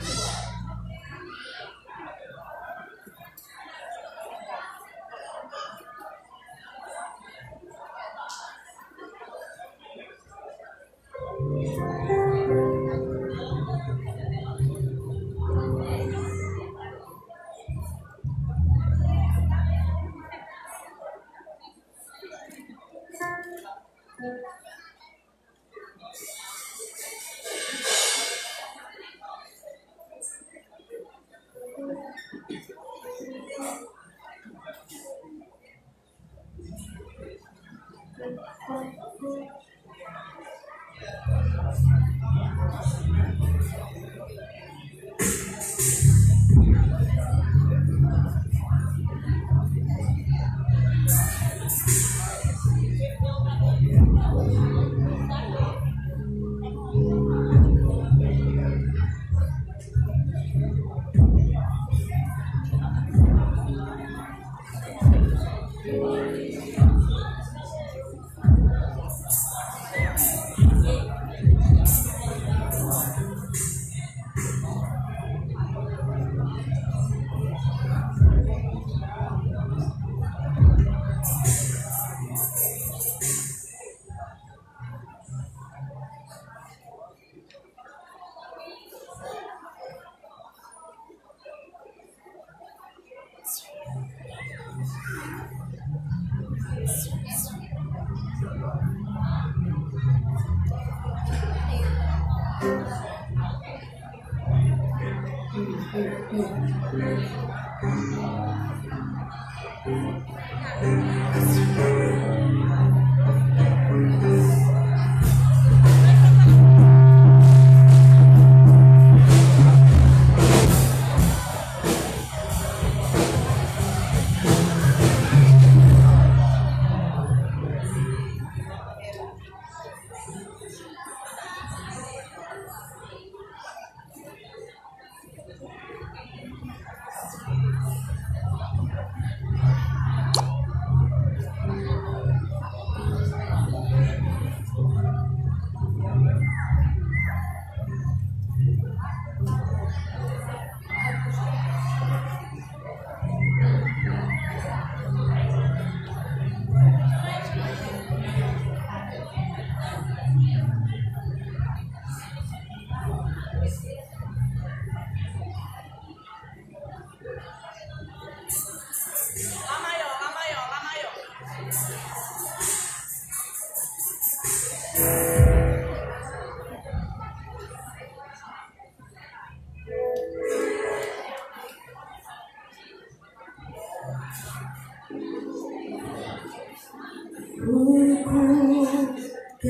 Lá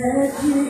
que é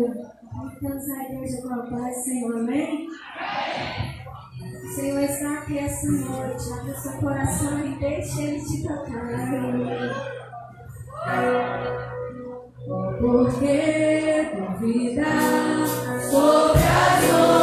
Aleluia. Vamos de igreja com a paz, Senhor. Amém? Amém. Senhor está aqui essa noite. Abra seu coração e deixe Ele te tocar. Aleluia. Porque duvidar sobre a dor.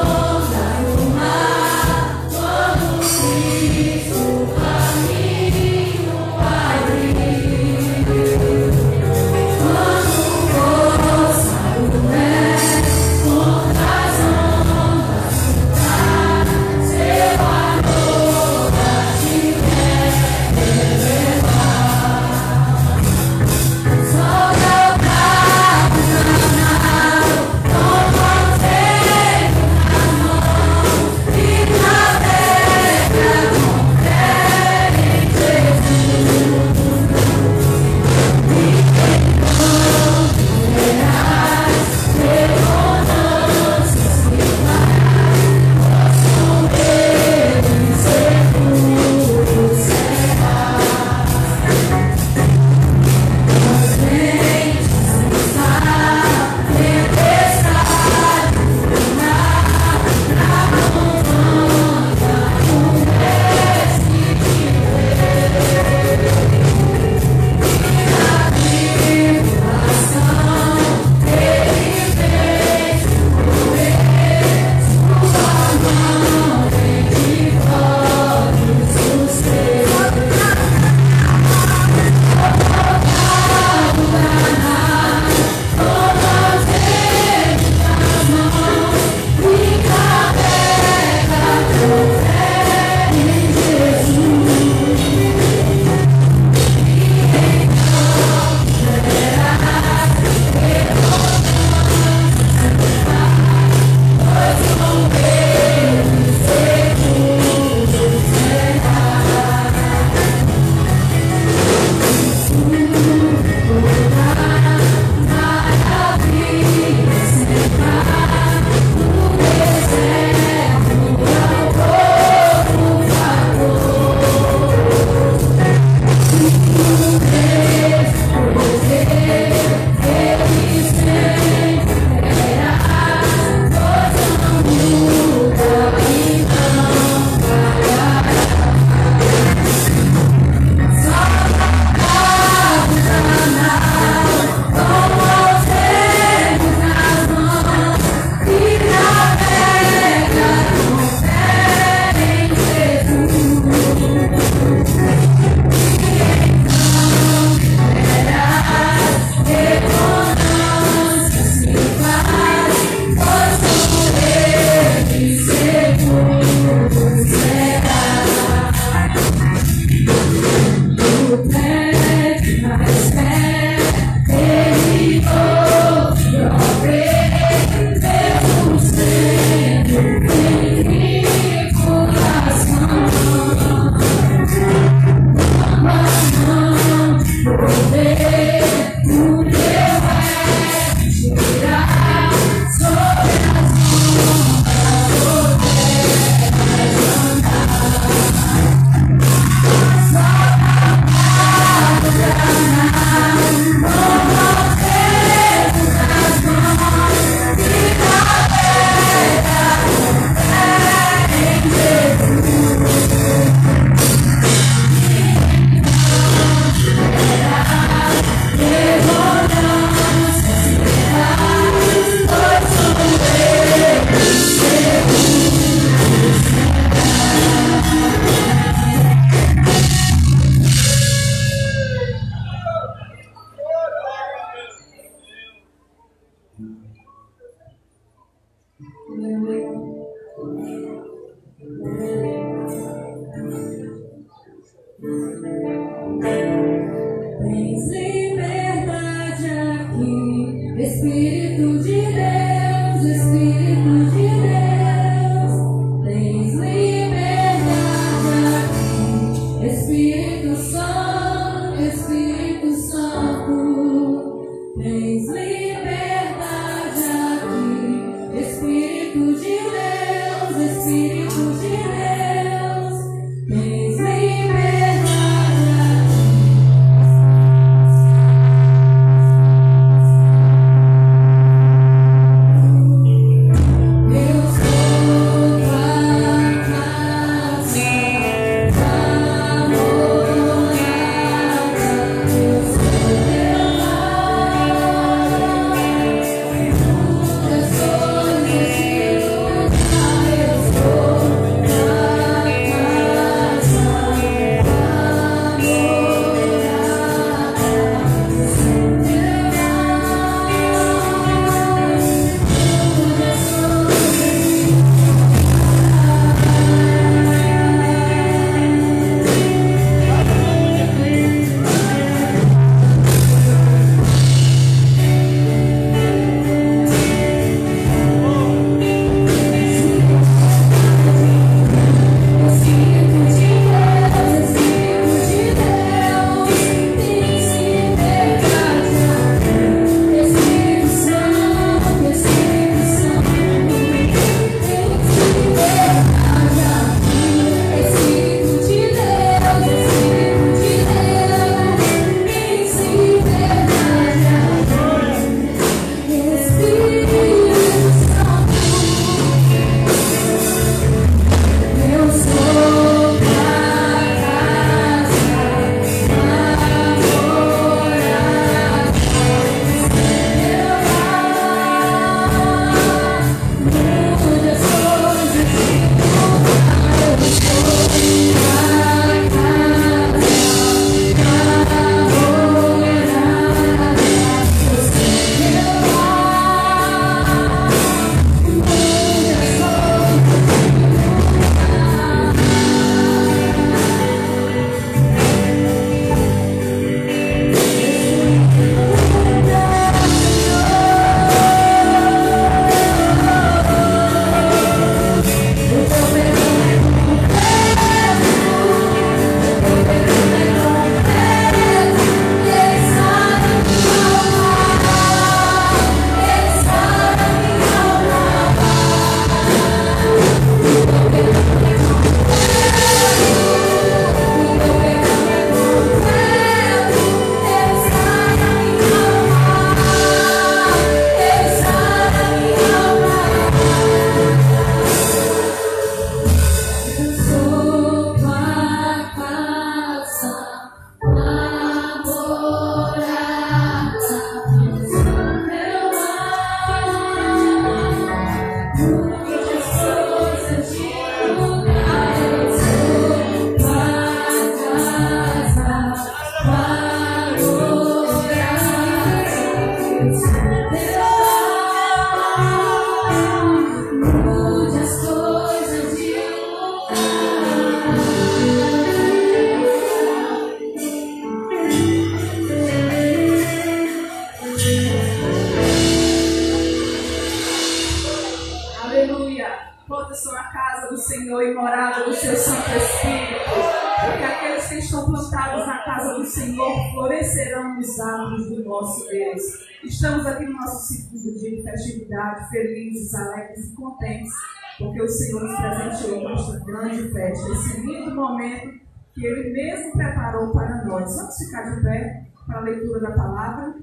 Felizes, alegres e contentes, porque o Senhor nos presenteou com esta grande festa, esse lindo momento que Ele mesmo preparou para nós. Vamos ficar de pé para a leitura da palavra.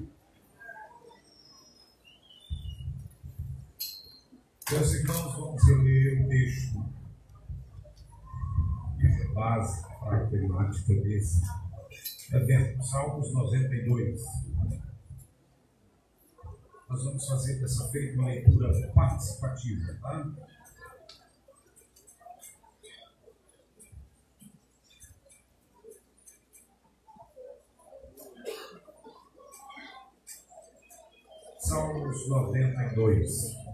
Meus irmãos, vamos ler o texto para a temática desse evento, Salmos 92 nós vamos fazer dessa feita uma leitura participativa, tá? Salmo Salmos 92.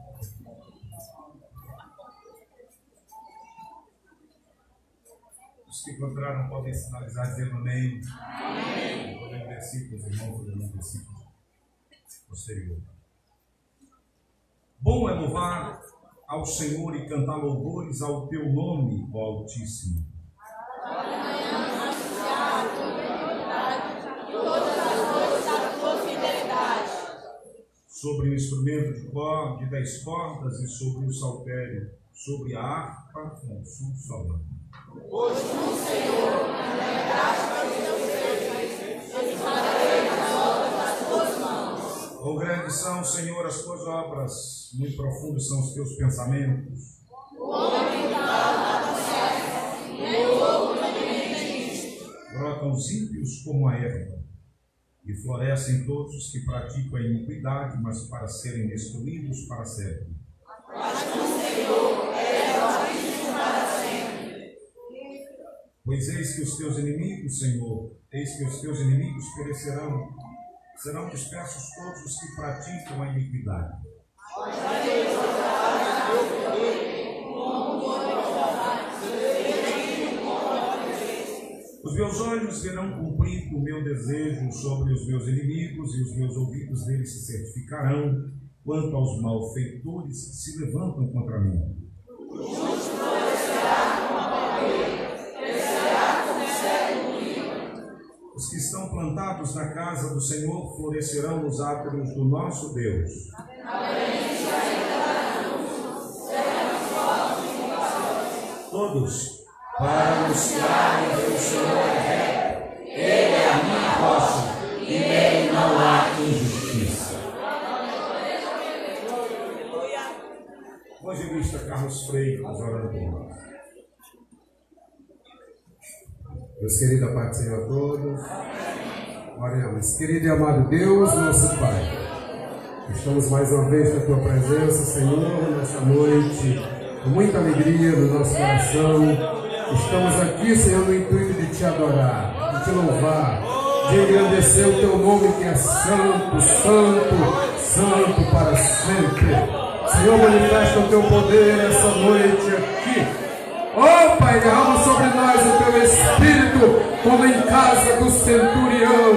Que encontraram podem sinalizar dizendo amém. Amém. Vou ler versículos, irmão, vou ler um versículo posterior. Bom é louvar ao Senhor e cantar louvores ao teu nome, ó Altíssimo. sobre o instrumento de corda de dez cordas e sobre o saltério, sobre a harpa com som solano. Hoje no Senhor, Quão grandes são, Senhor, as tuas obras, muito profundos são os teus pensamentos. O homem nada nem o louco Brotam os ímpios como a erva, e florescem todos os que praticam a iniquidade, mas para serem destruídos para sempre. Mas Pois eis que os teus inimigos, Senhor, eis que os teus inimigos perecerão, serão dispersos todos os que praticam a iniquidade. Os meus olhos verão cumprido o meu desejo sobre os meus inimigos, e os meus ouvidos deles se certificarão quanto aos malfeitores que se levantam contra mim. Os que estão plantados na casa do Senhor florescerão nos átrios do nosso Deus. Todos, para anunciarem que o Senhor é reto, Ele é a minha rocha, e nele não há injustiça. Evangelista Carlos Freire, orando por nós. Deus querido, a paz do Senhor a todos. Oremos. Querido e amado Deus, nosso Pai, estamos mais uma vez na Tua presença, Senhor, nessa noite, com muita alegria no nosso coração. Estamos aqui, Senhor, no intuito de Te adorar, de Te louvar, de engrandecer o Teu nome que é santo, santo, santo para sempre. Senhor, manifesta o Teu poder essa noite aqui Pai, derrama sobre nós o teu Espírito, como em casa do centurião.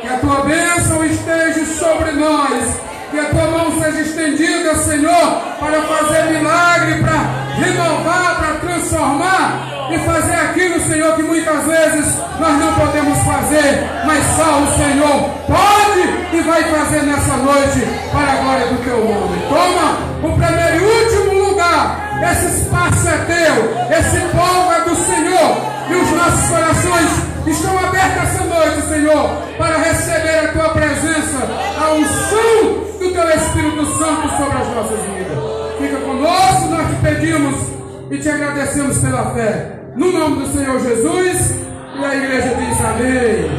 Que a tua bênção esteja sobre nós. Que a tua mão seja estendida, Senhor, para fazer milagre, para renovar, para transformar e fazer aquilo, Senhor, que muitas vezes nós não podemos fazer, mas só o Senhor pode e vai fazer nessa noite para a glória do teu nome. Toma o primeiro e último lugar esse espaço é teu, esse povo é do Senhor, e os nossos corações estão abertos essa noite, Senhor, para receber a tua presença, a unção do teu Espírito Santo sobre as nossas vidas. Fica conosco, nós te pedimos e te agradecemos pela fé. No nome do Senhor Jesus, e a igreja diz amém.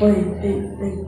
Oi.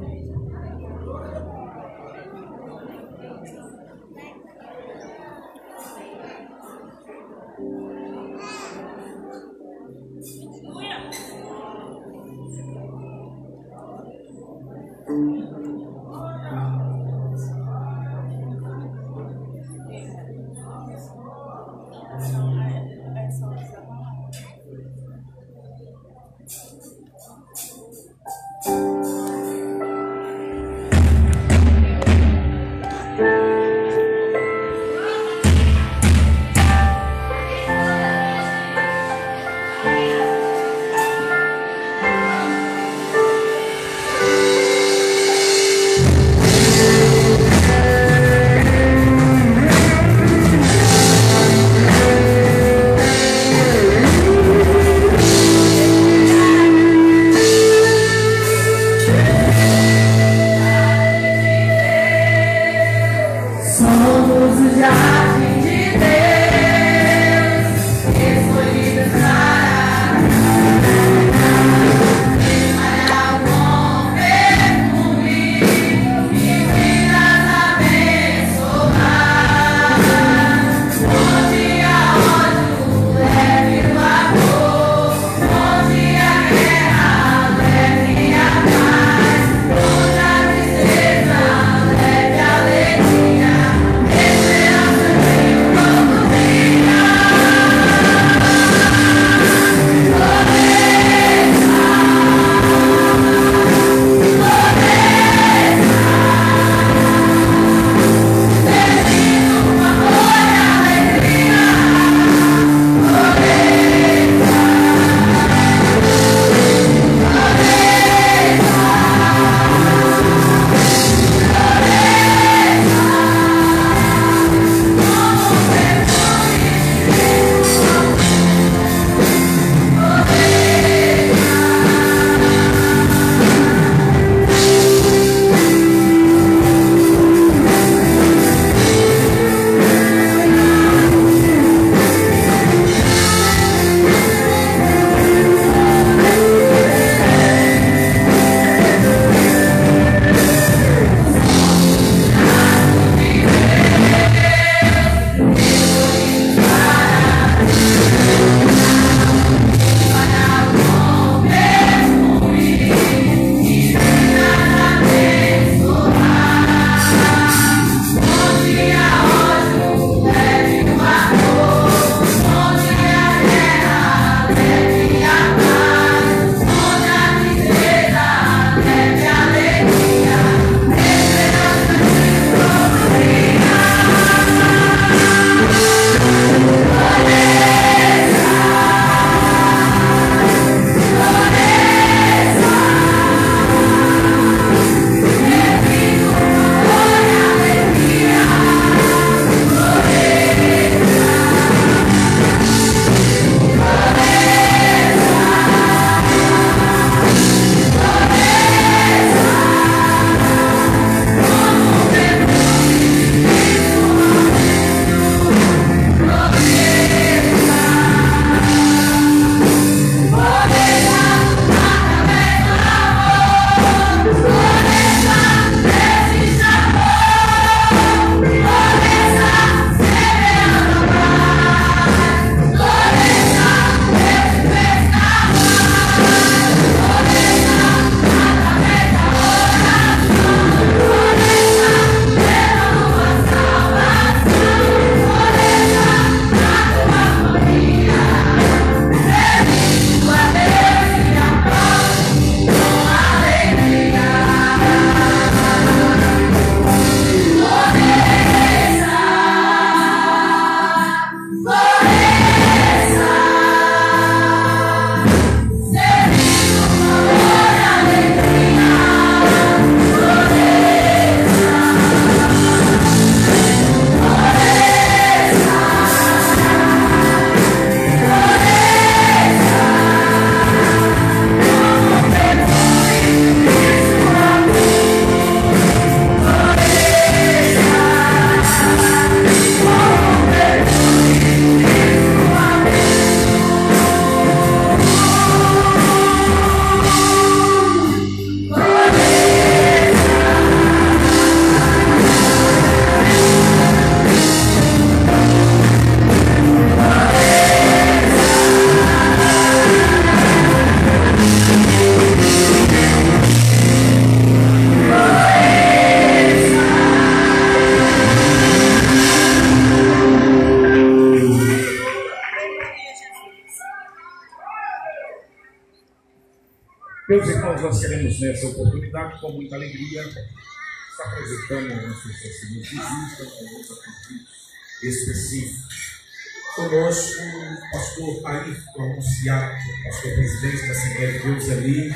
Presidente da Assembleia de Deus ali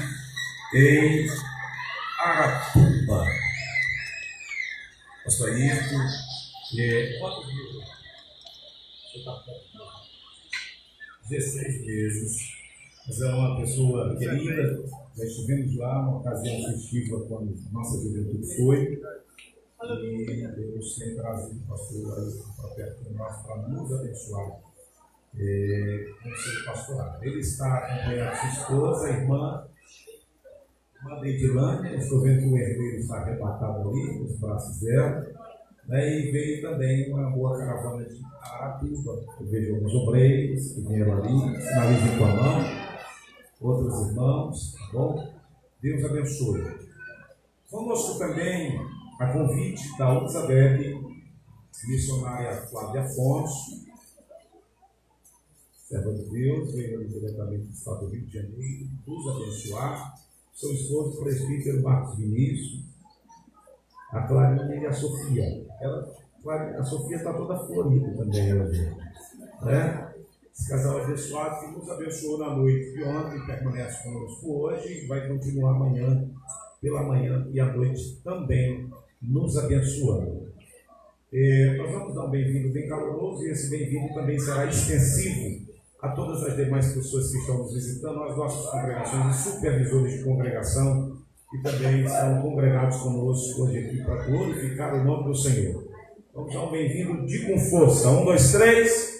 em Aratuba. Pastor Ayrton, é, quantos meses? Você está com 16 meses. Mas é uma pessoa querida. Já estivemos lá, uma ocasião festiva quando nossa juventude foi. E Deus tem trazido o pastor para perto de nós para nos abençoar é, com o seu pastorado. Ele está acompanhando sua esposa, irmã, irmã Deidilânia. Estou vendo que o herdeiro está arrebatado ali, nos braços dela. Né, e veio também uma boa caravana de Aratuba. Eu vejo alguns obreiros que vieram ali, sinalizem com a mão outros irmãos, tá bom? Deus abençoe. Conosco também a convite da Elizabeth, missionária Flávia Afonso, serva de Deus, veio diretamente do estado do Rio de Janeiro, nos abençoar. Seu esposo, presbítero Marcos Vinícius, a Clarinha e a Sofia. Ela, a Sofia está toda florida também hoje. Né? Esse casal abençoado que nos abençoou na noite de ontem, permanece conosco hoje e vai continuar amanhã, pela manhã e à noite também nos abençoando. É, nós vamos dar um bem-vindo bem caloroso e esse bem-vindo também será extensivo a todas as demais pessoas que estão nos visitando, as nossas congregações e supervisores de congregação que também estão congregados conosco hoje aqui para glorificar o nome do Senhor. Vamos dar um bem-vindo de com força. Um, dois, três.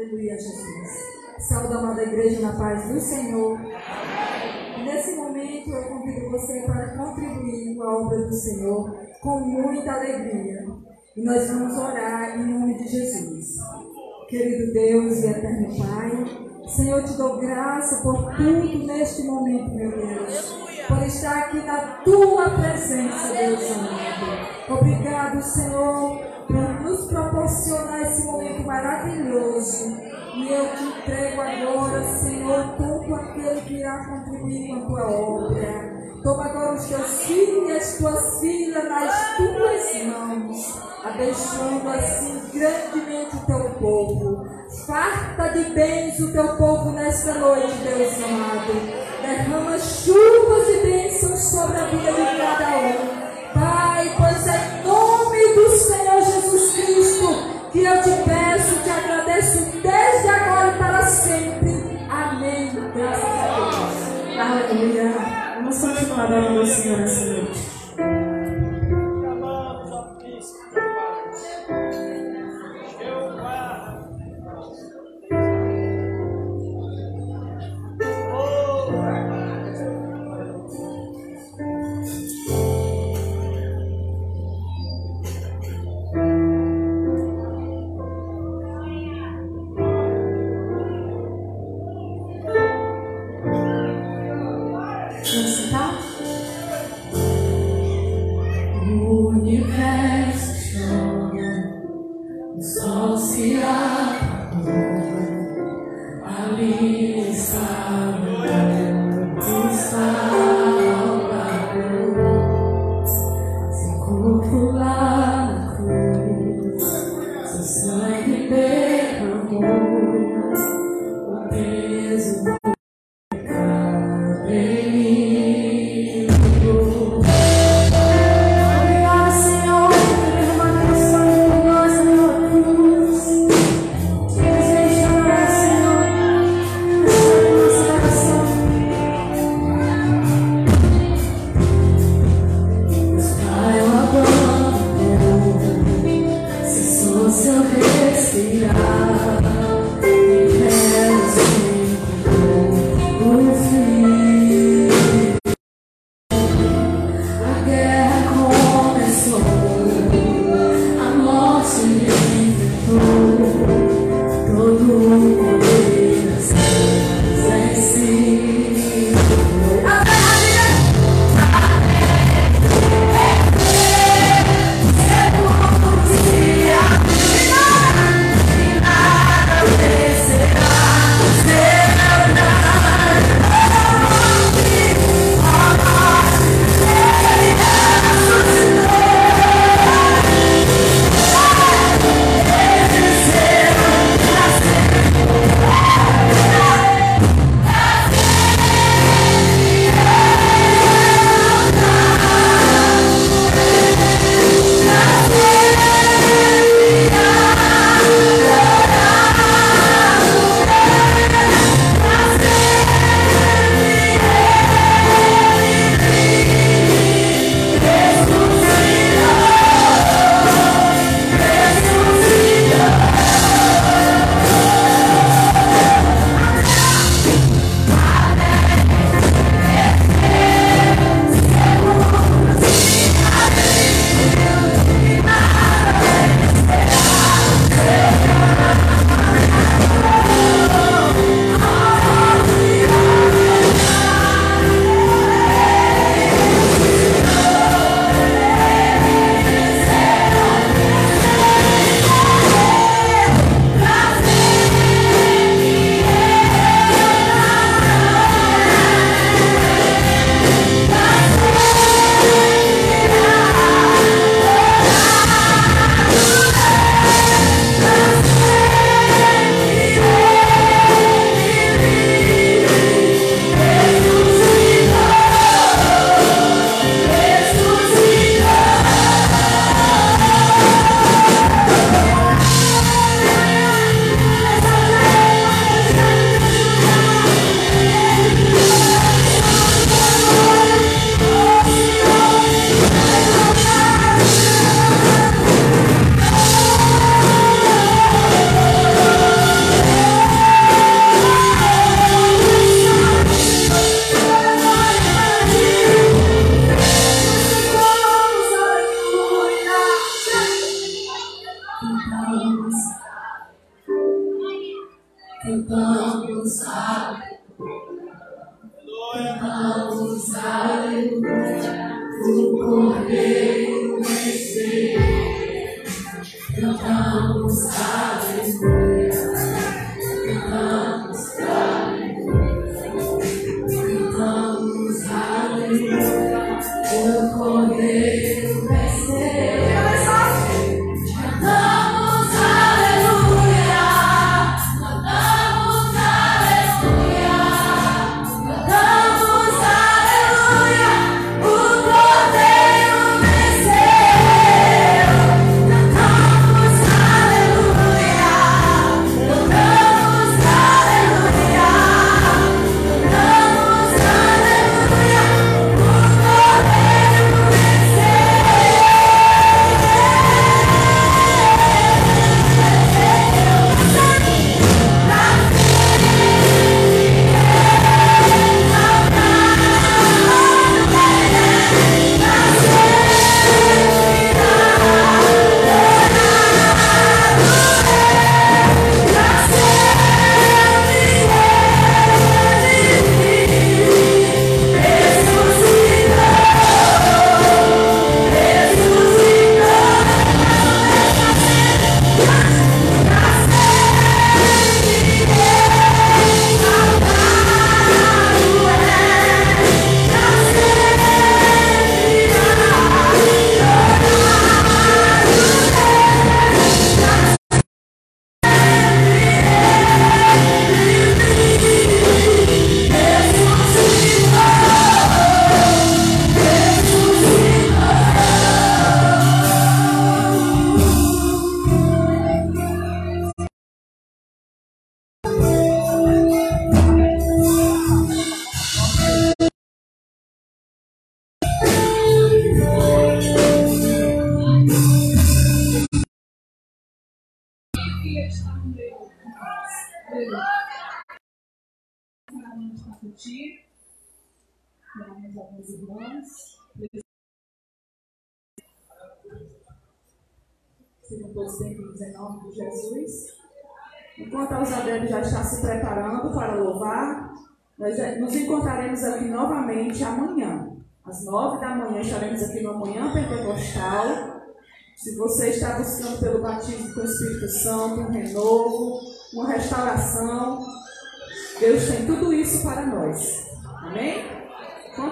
Aleluia, Jesus. Saúde, amada igreja, na paz do Senhor. Nesse momento, eu convido você para contribuir com a obra do Senhor com muita alegria. E nós vamos orar em nome de Jesus. Querido Deus e eterno Pai, Senhor, te dou graça por tudo neste momento, meu Deus. Por estar aqui na tua presença, Deus amado. Obrigado, Senhor, por nos proporcionar esse momento maravilhoso. E eu te entrego agora, Senhor, todo aquele que irá contribuir com a tua obra. Toma agora os teus filhos e as tuas filhas nas tuas mãos abençoando assim grandemente o teu povo. Farta de bens o teu povo nesta noite, Deus amado. Derrama chuvas de bênçãos sobre a vida de cada um. Pai, pois é do Senhor Jesus Cristo que eu te peço, te agradeço desde agora e para sempre. Amém. Graças a Deus. Aleluia. Vamos continuar adorando o Senhor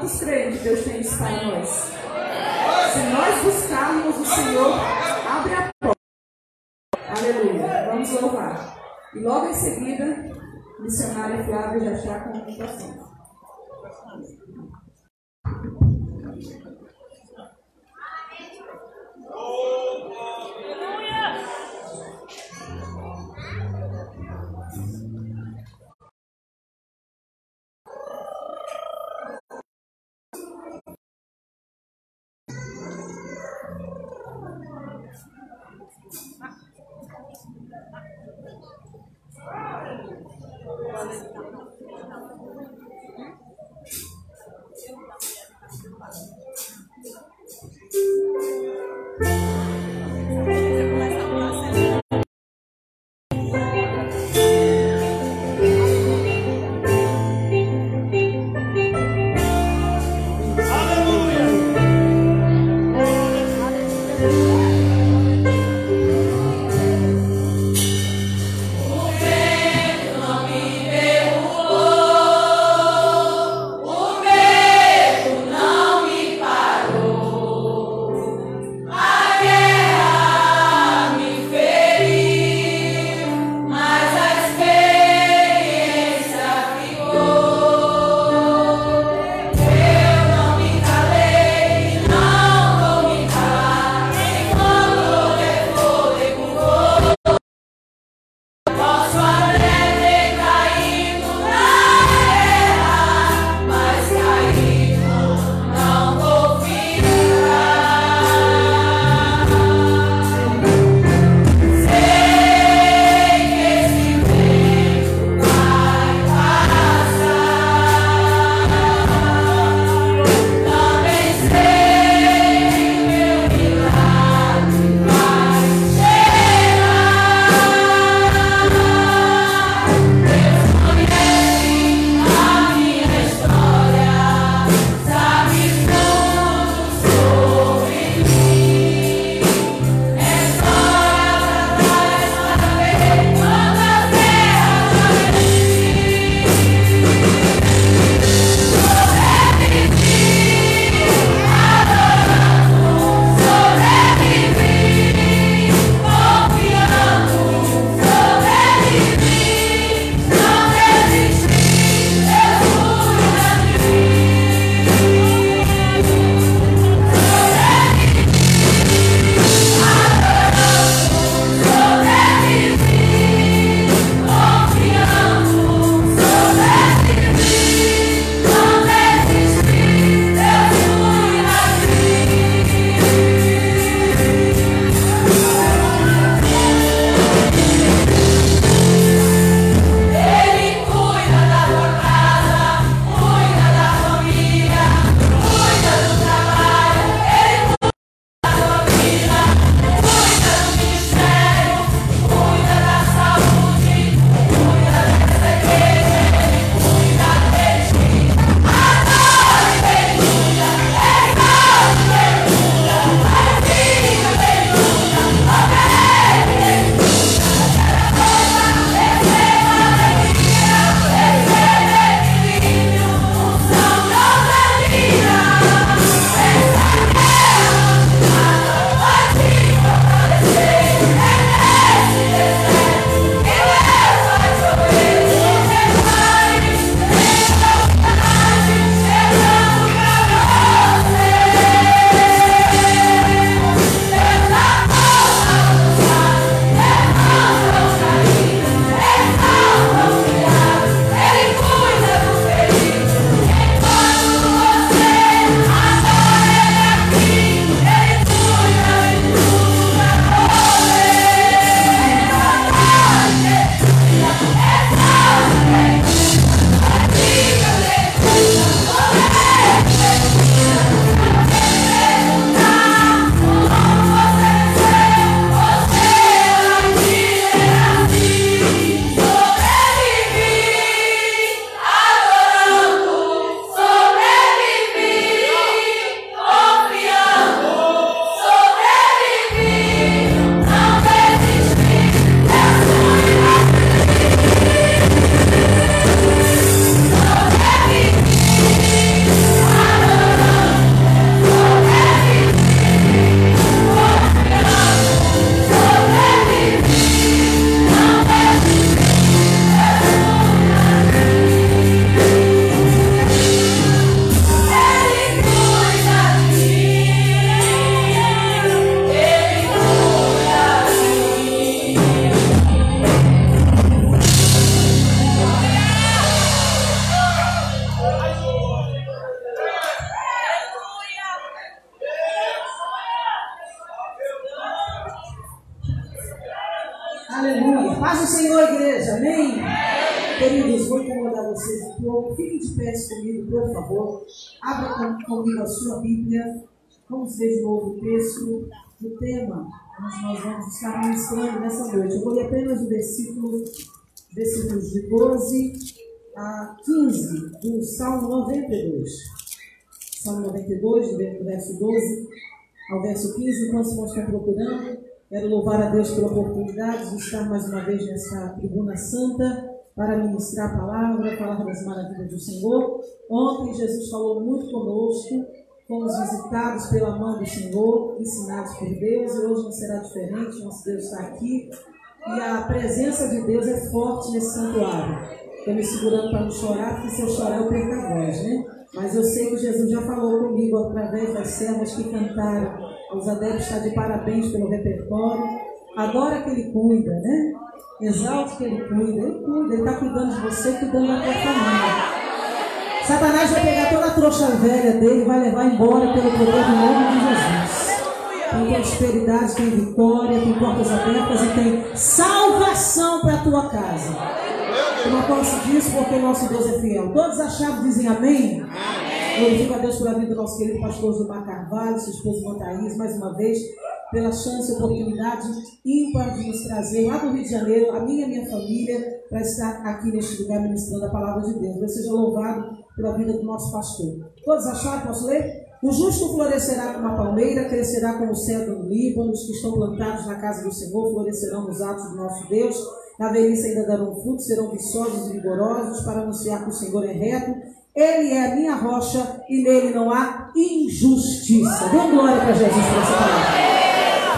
quantos que Deus tem isso para nós? Se nós buscarmos o Senhor, abre a porta. Aleluia. Vamos louvar. E logo em seguida, missionária Flávia já está com a meditação. Onde nós vamos estar ministrando nessa noite. Eu vou ler apenas o versículo, versículos de 12 a 15 do Salmo 92. Salmo 92, do verso 12 ao verso 15, enquanto os irmãos estão procurando, quero louvar a Deus pela oportunidade de estar mais uma vez nessa tribuna santa para ministrar a palavra, falar das maravilhas do Senhor. Ontem Jesus falou muito conosco, fomos visitados pela mão do Senhor, ensinados por Deus, e hoje não será diferente, nosso Deus está aqui. E a presença de Deus é forte nesse santuário. Estou me segurando para não chorar, porque se eu chorar eu perco a voz, né? Mas eu sei que Jesus já falou comigo através das servas que cantaram. Os adeptos estão de parabéns pelo repertório. Adora que Ele cuida, né? Exalte que Ele cuida. Ele cuida, Ele está cuidando de você, cuidando da tua família. Satanás vai pegar toda a trouxa velha dele e vai levar embora pelo poder do nome de Jesus. Tem prosperidade, tem vitória, tem portas abertas e tem salvação para a tua casa. Eu não posso disso porque nosso Deus é fiel. Todos achados dizem amém? Glorifico a Deus pela vida do nosso querido pastor Gilmar Carvalho, sua esposa Thaís, mais uma vez, pela chance e oportunidade ímpar de nos trazer lá do Rio de Janeiro, a minha e a minha família, para estar aqui neste lugar ministrando a palavra de Deus. Deus seja louvado pela vida do nosso pastor. Todos acharam? Posso ler? O justo florescerá como a palmeira, crescerá como o cedro do Líbano, os que estão plantados na casa do Senhor florescerão nos atos do nosso Deus. Na velhice ainda darão fruto, serão viçosos e vigorosos para anunciar que o Senhor é reto. Ele é a minha rocha e nele não há injustiça. Dê glória para Jesus por essa palavra.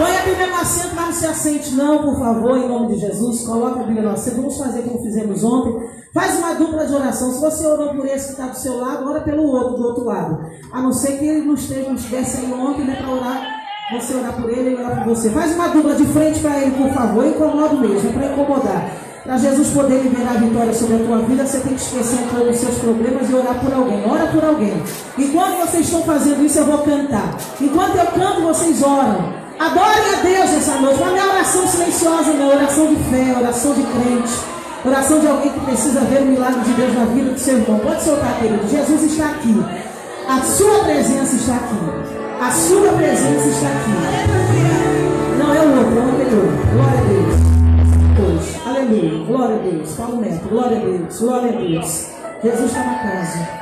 Põe a Bíblia no assento, mas não se assente não, por favor, em nome de Jesus. Coloca a Bíblia no assento. Vamos fazer como fizemos ontem. Faz uma dupla de oração. Se você orou por esse que está do seu lado, ora pelo outro do outro lado. A não ser que ele não esteja, não estivesse aí ontem, né, para orar. Você orar por ele e orar por você. Faz uma dupla de frente para ele, por favor. Incomoda mesmo, para incomodar. Para Jesus poder liberar a vitória sobre a tua vida, você tem que esquecer pouco os seus problemas e orar por alguém. Ora por alguém. Enquanto vocês estão fazendo isso, eu vou cantar. Enquanto eu canto, vocês oram. Adorem a Deus essa noite. Não é oração silenciosa, não. Oração de fé, oração de crente. Oração de alguém que precisa ver o milagre de Deus na vida do seu irmão. Pode soltar, querido. Jesus está aqui. A sua presença está aqui. A sua presença está aqui. Não é o outro, é o anterior. Glória a Deus. Deus. Aleluia. Glória a Deus. Paulo Neto. Glória a Deus. Glória a Deus. Jesus está na casa.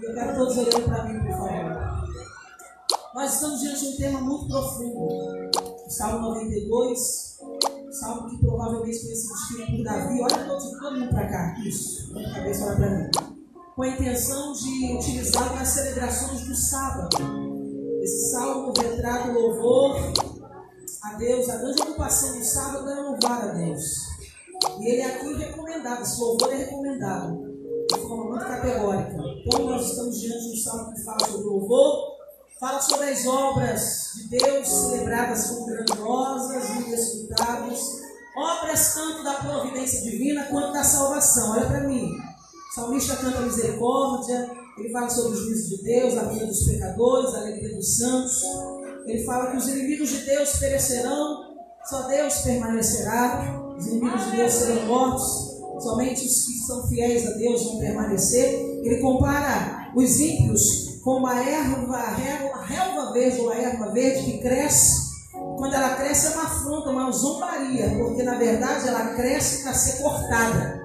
E eu quero todos olhando para mim, por favor. Nós estamos diante de um tema muito profundo. O Salmo 92, o salmo que provavelmente sido escrito por Davi. Olha todo, todo mundo para cá. Isso. A cabeça, olha para mim. Com a intenção de utilizá-lo nas celebrações do sábado. Esse salmo retrata louvor a Deus. A grande ocupação do sábado é louvar a Deus. E ele é aqui recomendado. Esse louvor é recomendado. De forma muito categórica. Como nós estamos diante de um salmo que fala sobre louvor, Fala sobre as obras de Deus celebradas como grandiosas, inescrutáveis, obras tanto da providência divina quanto da salvação. Olha para mim. O salmista canta misericórdia, ele fala sobre o juízo de Deus, a vida dos pecadores, a alegria dos santos. Ele fala que os inimigos de Deus perecerão, só Deus permanecerá. Os inimigos de Deus serão mortos, somente os que são fiéis a Deus vão permanecer. Ele compara os ímpios como a erva, a relva, verde ou a erva verde que cresce. Quando ela cresce é uma afronta, uma zombaria, porque na verdade ela cresce para ser cortada.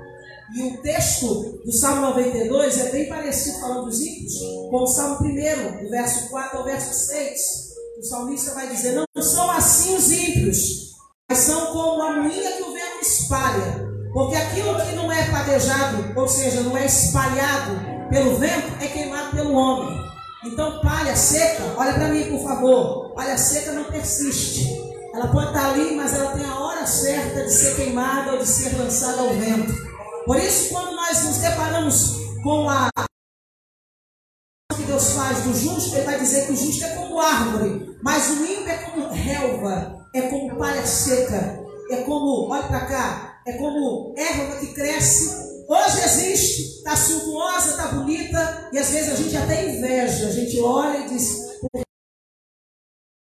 E o texto do Salmo 92 é bem parecido falando dos ímpios com o Salmo 1, do verso 4 ao verso 6. O salmista vai dizer: Não são assim os ímpios, mas são como a moinha que o vento espalha. Porque aquilo que não é padejado, ou seja, não é espalhado pelo vento, é queimado pelo homem. Então, palha seca, olha para mim, por favor. Palha seca não persiste. Ela pode estar ali, mas ela tem a hora certa de ser queimada ou de ser lançada ao vento. Por isso, quando nós nos deparamos com a que Deus faz do justo, ele vai dizer que o justo é como árvore, mas o ímpio é como relva, é como palha seca. é como, olha para cá, é como erva que cresce. Hoje existe, está suntuosa, está bonita, e às vezes a gente até inveja, a gente olha e diz,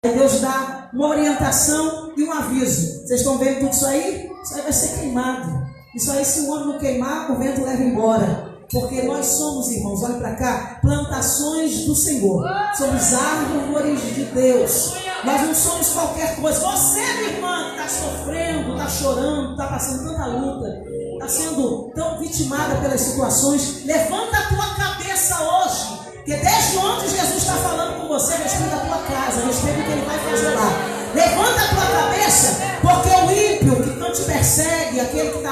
Deus dá uma orientação e um aviso. Vocês estão vendo tudo isso aí? Isso aí vai ser queimado. Isso aí, se o homem não queimar, o vento leva embora. Porque nós somos, irmãos, olha para cá, plantações do Senhor. Somos árvores de Deus. Nós não somos qualquer coisa. Você, minha irmã, que está sofrendo, está chorando, está passando tanta luta, está sendo tão vitimada pelas situações, levanta a tua cabeça hoje. Porque desde ontem Jesus está falando com você a respeito da tua casa, a respeito do que ele vai fazer lá. Levanta a tua cabeça, porque o ímpio que não te persegue, aquele que está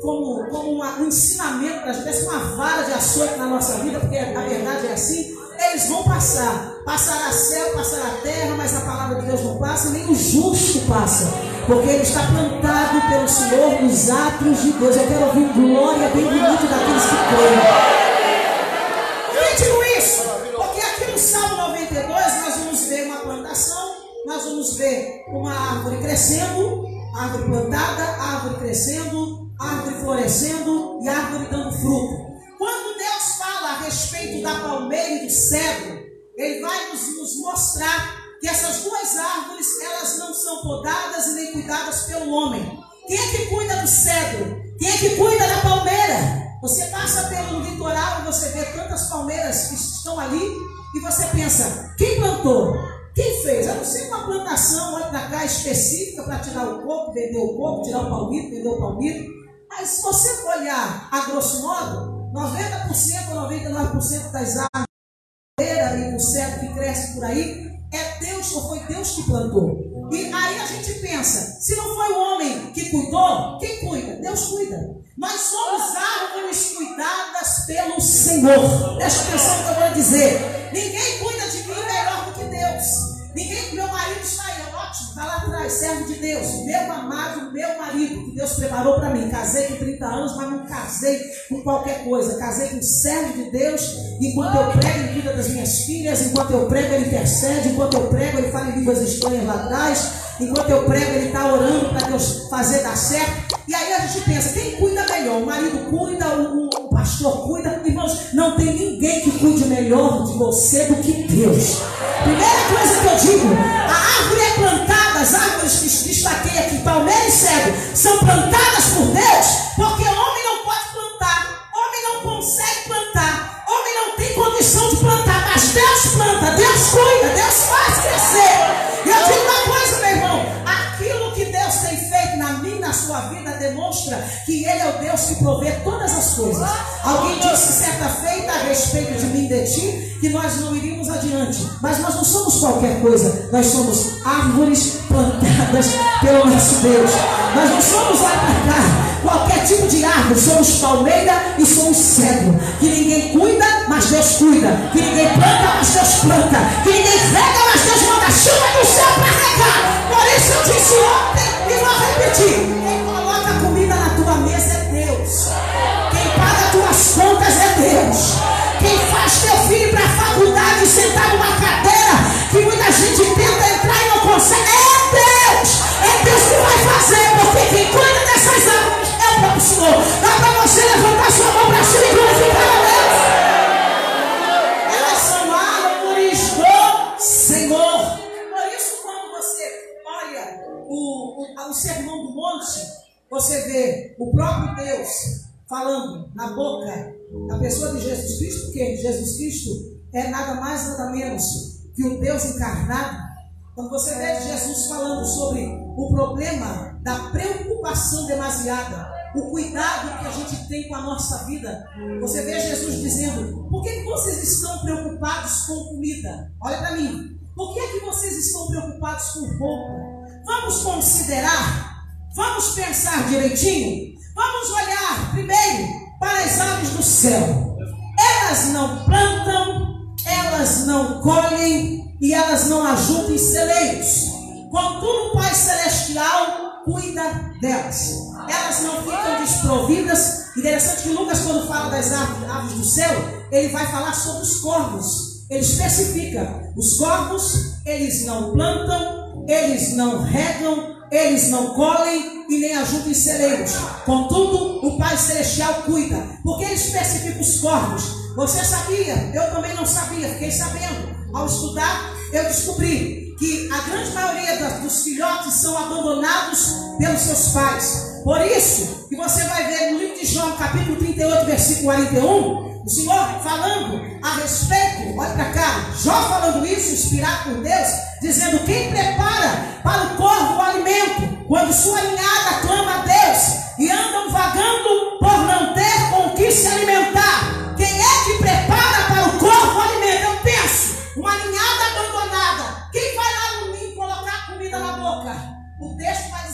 como, como uma, um ensinamento para a gente, uma vara de açoite na nossa vida, porque a verdade é assim, eles vão passar. Passará céu, passará terra, mas a palavra de Deus não passa, nem o justo passa. Porque ele está plantado pelo Senhor nos atos de Deus. Eu quero ouvir glória bem bonito daqueles que creem. Ritmo isso, porque aqui no Salmo 92 nós vamos ver uma plantação, nós vamos ver uma árvore crescendo, árvore plantada, árvore crescendo, árvore florescendo e árvore dando fruto. Quando Deus fala a respeito da palmeira e do cedro, Ele vai nos, nos mostrar que essas duas árvores elas não são podadas e nem cuidadas pelo homem. Quem é que cuida do cedro? Quem é que cuida da palmeira? Você passa pelo litoral e você vê tantas palmeiras que estão ali e você pensa, quem plantou? Quem fez? A não ser uma plantação, olha para cá, específica para tirar o coco, vender o coco, tirar o palmito, vender o palmito. Mas se você olhar a grosso modo, 90% ou 99% das árvores e do céu que cresce por aí, é Deus ou foi Deus que plantou. E aí a gente pensa, se não foi o homem que cuidou, quem cuida? Deus cuida. Nós somos árvores cuidadas pelo Senhor. Presta atenção que eu vou dizer. Ninguém cuida de mim melhor do que Deus. Ninguém, meu marido está aí, ótimo, está lá atrás, servo de Deus, meu amado, meu marido, que Deus preparou para mim. Casei com 30 anos, mas não casei com qualquer coisa. Casei com servo de Deus. Enquanto eu prego, ele cuida das minhas filhas. Enquanto eu prego, ele intercede. Enquanto eu prego, ele fala em línguas estranhas lá atrás. Enquanto eu prego, ele está orando para Deus fazer dar certo. E aí a gente pensa, quem cuida melhor? O marido cuida, o pastor cuida. Irmãos, não tem ninguém que cuide melhor de você do que Deus. Primeira coisa que eu digo, a árvore é plantada, as árvores que destaquei aqui, palmeira e cedro, são plantadas por Deus, porque homem não pode plantar, homem não consegue sua vida, demonstra que Ele é o Deus que provê todas as coisas. Alguém disse certa feita a respeito de mim e de ti que nós não iríamos adiante, mas nós não somos qualquer coisa, nós somos árvores plantadas pelo nosso Deus. Nós não somos cá qualquer tipo de árvore, somos palmeira e somos cedro. Que ninguém cuida, mas Deus cuida. Que ninguém planta, mas Deus planta. Que ninguém rega, mas Deus manda chuva do céu para regar. Por isso eu disse ontem e vou repetir: Deus. Quem faz teu filho para a faculdade sentar numa cadeira que muita gente tenta entrar e não consegue é Deus. É Deus que vai fazer, porque quem cuida dessas árvores é o próprio Senhor. Dá para você levantar sua mão para cima e glorificar a Deus. Elas são árvores do Senhor. Por isso, quando você olha o, o, o sermão do monte, você vê o próprio Deus falando na boca da pessoa de Jesus Cristo, porque Jesus Cristo é nada mais, nada menos que o Deus encarnado. Quando você vê Jesus falando sobre o problema da preocupação demasiada, o cuidado que a gente tem com a nossa vida, você vê Jesus dizendo: por que, que vocês estão preocupados com comida? Olha para mim. Por que, que vocês estão preocupados com roupa? Vamos considerar, vamos pensar direitinho, vamos olhar primeiro para as aves do céu. Elas não plantam, elas não colhem e elas não ajuntam em celeiros. Contudo, o Pai Celestial cuida delas. Elas não ficam desprovidas. Interessante que Lucas, quando fala das aves, aves do céu, ele vai falar sobre os corvos. Ele especifica: os corvos, eles não plantam, eles não regam, eles não colhem e nem ajuntam em celeiros. Contudo, o Pai Celestial cuida. Porque ele especifica os corvos. Você sabia? Eu também não sabia, fiquei sabendo. Ao estudar, eu descobri que a grande maioria dos filhotes são abandonados pelos seus pais. Por isso, que você vai ver no livro de João, capítulo 38, versículo 41, o Senhor falando a respeito, olha para cá, Jó falando isso, inspirado por Deus, dizendo: Quem prepara para o corvo o alimento, quando sua ninhada clama a Deus e andam vagando por não ter com que se alimentar? Quem é que prepara para o corvo o alimento? Eu penso, uma ninhada abandonada. Quem vai lá no ninho colocar comida na boca? O texto vai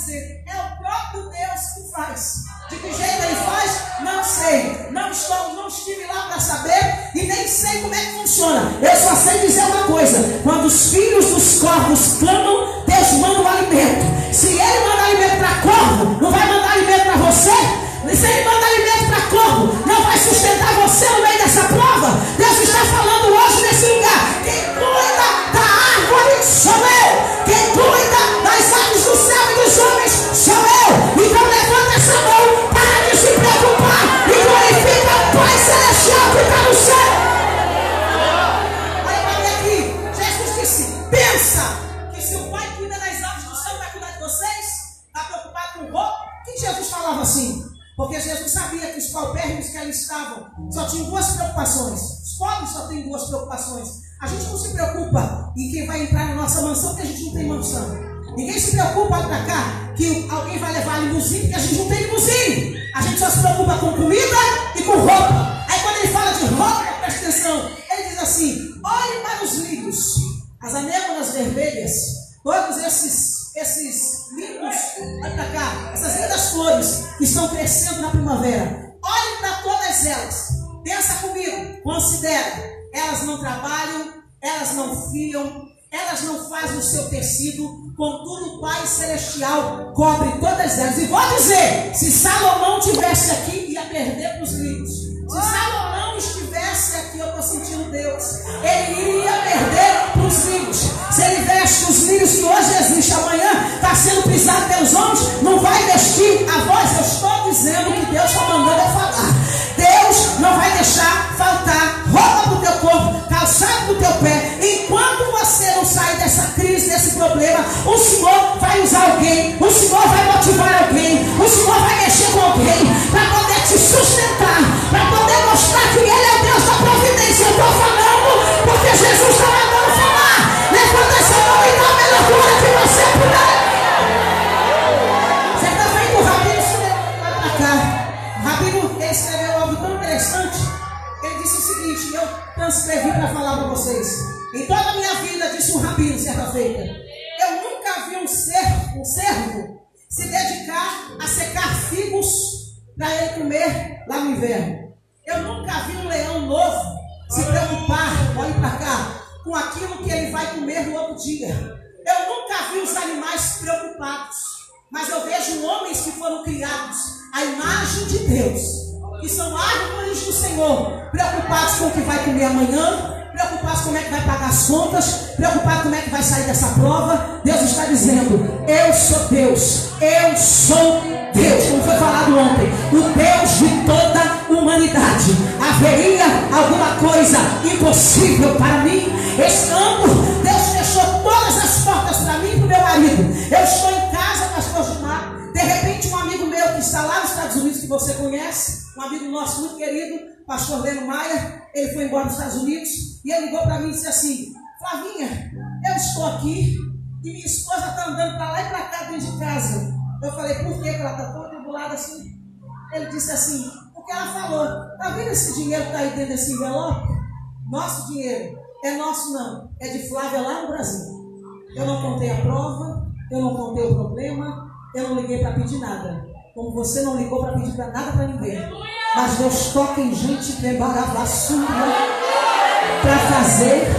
o próprio Deus que faz. De que jeito ele faz? Não sei. Não estou, não estive lá para saber e nem sei como é que funciona. Eu só sei dizer uma coisa: quando os filhos dos corvos clamam, Deus manda o alimento. Se ele manda alimento para corvo, não vai mandar alimento para você? Se ele manda alimento para corvo, não vai sustentar você no meio dessa prova? Deus está falando hoje nesse lugar. Quem cuida da árvore sou eu. Porque Jesus sabia que os paupérrimos que ali estavam só tinham duas preocupações. Os pobres só têm duas preocupações. A gente não se preocupa em quem vai entrar na nossa mansão, porque a gente não tem mansão. Ninguém se preocupa, para cá, que alguém vai levar a limusine, porque a gente não tem limusine. A gente só se preocupa com comida e com roupa. Aí quando ele fala de roupa, presta atenção, ele diz assim: olhe para os lírios, as anêmonas vermelhas, todos esses, esses lindos, cá, essas lindas flores que estão crescendo na primavera. Olhe para todas elas. Pensa comigo, considera. Elas não trabalham, elas não fiam, elas não fazem o seu tecido, contudo o Pai Celestial cobre todas elas. E vou dizer, se Salomão tivesse aqui, ia perder para os livros. Se Salomão estivesse aqui, eu estou sentindo Deus, ele iria perder para os livros. Veste os lírios que hoje existem, amanhã está sendo pisado pelos homens, não vai vestir a voz. Eu estou dizendo que Deus está mandando eu falar. Deus não vai deixar faltar roupa para o teu corpo, calçado para o teu pé. Enquanto você não sair dessa crise, desse problema, o Senhor vai usar alguém, o Senhor vai motivar alguém, o Senhor vai mexer com alguém para poder te sustentar, para poder mostrar que Ele é o Deus da providência. Eu estou falando porque Jesus está mandando. Cura que você puder. Está vendo o Rabino se levar para cá. O Rabino escreveu algo tão interessante. Ele disse o seguinte: eu transcrevi para falar para vocês. Em toda a minha vida, disse um Rabino certa feita, eu nunca vi um servo, um servo se dedicar a secar figos para ele comer lá no inverno. Eu nunca vi um leão novo se preocupar, olhe para cá, com aquilo que ele vai comer no outro dia. Eu nunca vi os animais preocupados, mas eu vejo homens que foram criados à imagem de Deus, que são árvores do Senhor, preocupados com o que vai comer amanhã, preocupados como é que vai pagar as contas, preocupados como é que vai sair dessa prova. Deus está dizendo: Eu sou Deus, eu sou Deus, como foi falado ontem, o Deus de toda a humanidade. Haveria alguma coisa impossível para mim? Esse Deus fechou as portas para mim e para o meu marido. Eu estou em casa, pastor Gilmar. De repente, um amigo meu que está lá nos Estados Unidos, que você conhece, um amigo nosso muito querido, pastor Leno Maia, ele foi embora nos Estados Unidos e ele ligou para mim e disse assim: Flavinha, eu estou aqui e minha esposa está andando para lá e para cá dentro de casa. Eu falei: Por que ela está tão tribulada assim? Ele disse assim: Porque ela falou: Está vendo esse dinheiro que está aí dentro desse envelope? Nosso dinheiro. É nosso, não. É de Flávia lá no Brasil. Eu não contei a prova, eu não contei o problema, eu não liguei para pedir nada. Como você não ligou para pedir pra nada para ninguém. Mas Deus toca em gente que para fazer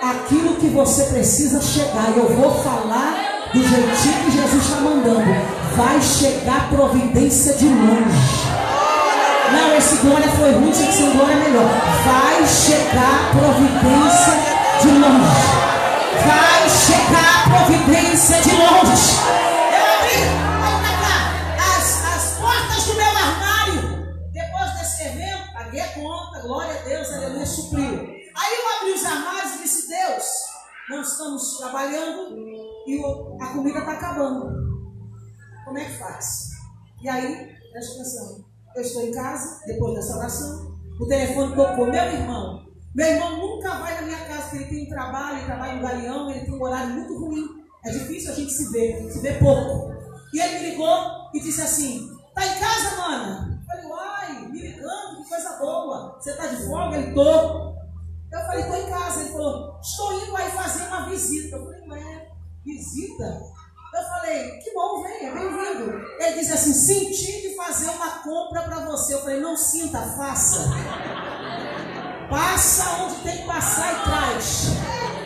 aquilo que você precisa chegar. Eu vou falar do jeitinho que Jesus está mandando. Vai chegar providência de longe. Não, esse glória foi ruim, tinha que ser glória melhor. Vai chegar providência de longe vai chegar a providência de Londres. Eu abri, olha as, as portas do meu armário. Depois desse evento, paguei a conta, glória a Deus, aleluia, supriu. Aí eu abri os armários e disse, Deus, nós estamos trabalhando e a comida está acabando. Como é que faz? E aí, presta atenção, eu estou em casa, depois dessa oração, o telefone tocou, meu irmão, meu irmão nunca vai na minha casa, porque ele tem um trabalho, ele trabalha no galeão, ele tem um horário muito ruim. É difícil a gente se ver, se ver pouco. E ele me ligou e disse assim: Tá em casa, mana? Eu falei, uai, me ligando, que coisa boa. Você tá de folga? Ele tô. Eu falei, tô em casa. Ele falou, estou indo aí fazer uma visita. Eu falei, ué, visita? Eu falei, que bom, venha, bem-vindo. Ele disse assim, senti de fazer uma compra para você. Eu falei, não sinta, faça. Passa onde tem que passar e traz.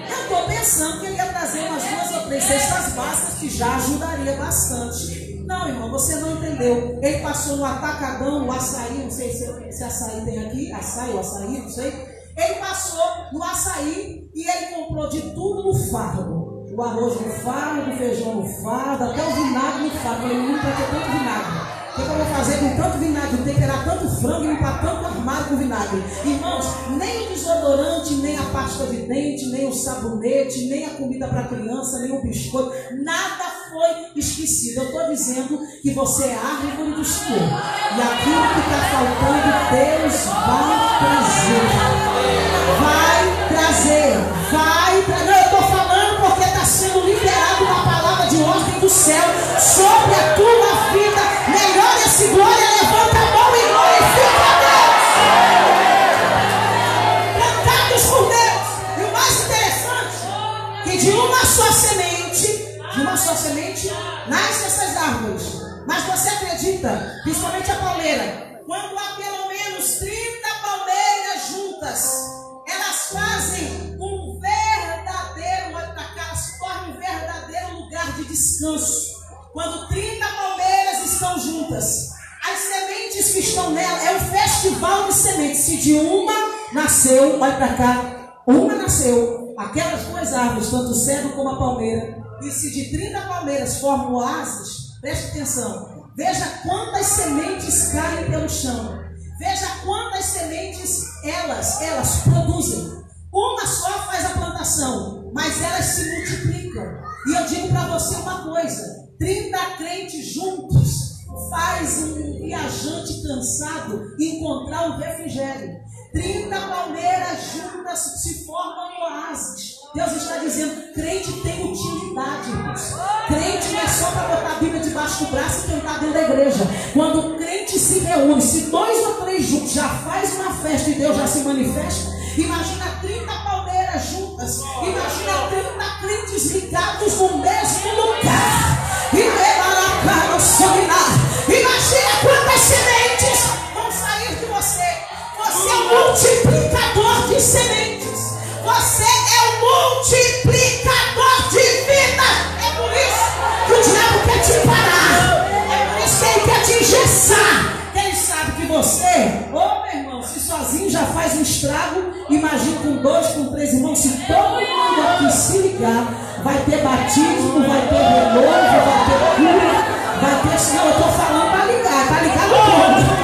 Eu estou pensando que ele ia trazer umas duas ou três cestas básicas que já ajudaria bastante. Não, irmão, você não entendeu. Ele passou no atacadão, o açaí, não sei se, se açaí tem aqui, açaí ou açaí, não sei. Ele passou no açaí e ele comprou de tudo no fardo. O arroz no fardo, o feijão no fardo, até o vinagre no fardo. Para ter tanto vinagre. O que, eu vou fazer com tanto vinagre? Temperar tanto frango limpar tanto armário com vinagre. Irmãos, nem o desodorante, nem a pasta de dente, nem o sabonete, nem a comida para criança, nem o biscoito, nada foi esquecido. Eu estou dizendo que você é árvore do Senhor. E aquilo que está faltando, Deus vai trazer. Vai trazer. Vai trazer. Não, eu estou falando porque está sendo liberado uma palavra de ordem do céu sobre a tua vida. Melhor esse glória, levanta a mão e glorifica a Deus. Plantados por Deus. E o mais interessante, que de uma só semente, de uma só semente, nascem essas árvores. Mas você acredita, principalmente a palmeira, quando há pelo menos 30 palmeiras juntas, elas fazem um verdadeiro, cá, se torna um verdadeiro lugar de descanso. Quando 30 palmeiras estão juntas, as sementes que estão nela é um festival de sementes. Se de uma nasceu, olha para cá, uma nasceu, aquelas duas árvores, tanto o cedro como a palmeira, e se de 30 palmeiras formam oásis, preste atenção, veja quantas sementes caem pelo chão. Veja quantas sementes elas, elas produzem. Uma só faz a plantação, mas elas se multiplicam. E eu digo para você uma coisa: 30 crentes juntos faz um viajante cansado encontrar um refrigério. 30 palmeiras juntas se formam um oásis. Deus está dizendo, crente tem utilidade. Crente não é só para botar a Bíblia debaixo do braço e cantar dentro da igreja. Quando o crente se reúne, se dois ou três juntos já faz uma festa e Deus já se manifesta, imagina 30 palmeiras juntas, imagina 30 crentes ligados no mesmo lugar. Imagina quantas sementes vão sair de você. Você é um multiplicador de sementes. Você é um multiplicador de vida. É por isso que o diabo quer te parar. É por isso que ele quer te engessar. Ele sabe que você, ô meu irmão, se sozinho já faz um estrago, imagina com dois, com três irmãos. Se todo mundo aqui se ligar, vai ter batismo, vai ter renovo, vai ter cura. Vai ter, não, eu estou falando para ligar, para ligar no ponto.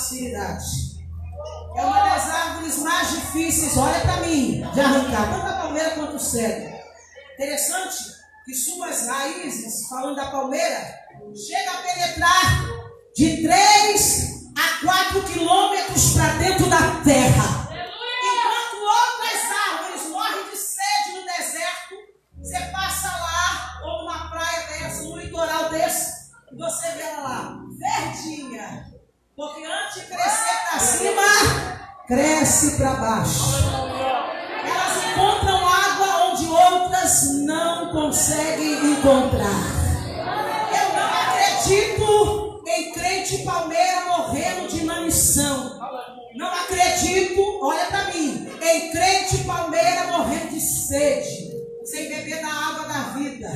Facilidade. É uma das árvores mais difíceis, olha para mim, de arrancar, tanto a palmeira quanto o cedro. Interessante que suas raízes, falando da palmeira, chega a penetrar de 3 a 4 quilômetros para dentro da terra. Enquanto outras árvores morrem de sede no deserto, você passa lá, ou numa praia dessa, num litoral desse, e você vê ela lá, verdinha. Porque antes de crescer para cima, cresce para baixo. Elas encontram água onde outras não conseguem encontrar. Eu não acredito em crente palmeira morrendo de inanição. Não acredito, olha para mim, em crente palmeira morrendo de sede, sem beber da água da vida.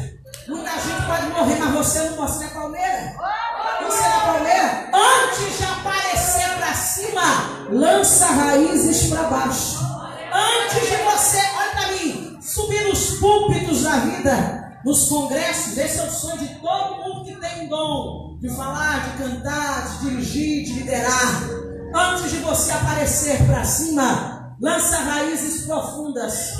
Muita gente pode morrer, mas você não ser palmeira. Você. Antes de aparecer para cima, lança raízes para baixo. Antes de você, olha para mim, subir nos púlpitos da vida, nos congressos, esse é o sonho de todo mundo que tem um dom de falar, de cantar, de dirigir, de liderar. Antes de você aparecer para cima, lança raízes profundas.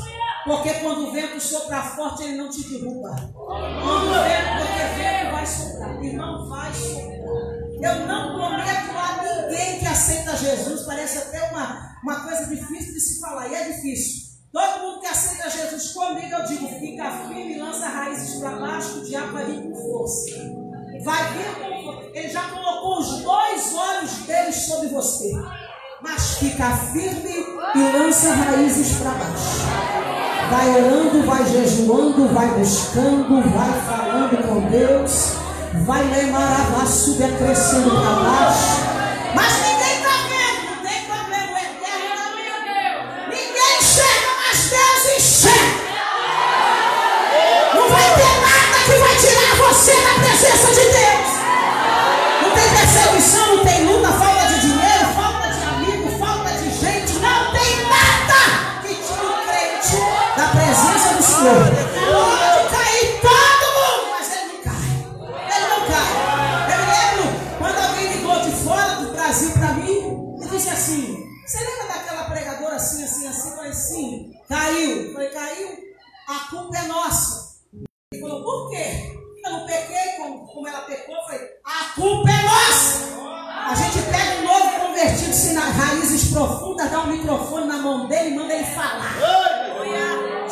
Porque quando o vento sopra forte, ele não te derruba. Quando o vento, porque vento vai soprar, irmão, vai soprar. Eu não prometo a ninguém que aceita Jesus, parece até uma, uma coisa difícil de se falar, e é difícil. Todo mundo que aceita Jesus comigo, eu digo, fica firme, lança raízes para baixo, o diabo vai vir com força. Vai vir com força. Ele já colocou os dois olhos dele sobre você. Mas fica firme e lança raízes para baixo. Vai orando, vai jejuando, vai buscando, vai falando com Deus, vai lemar a subir crescendo para baixo. Mas sim. Caiu. Falei, caiu? A culpa é nossa. Ele falou, por quê? Eu não como, como ela pecou. A culpa é nossa. A gente pega um novo convertido, raízes profundas, dá um microfone na mão dele e manda ele falar.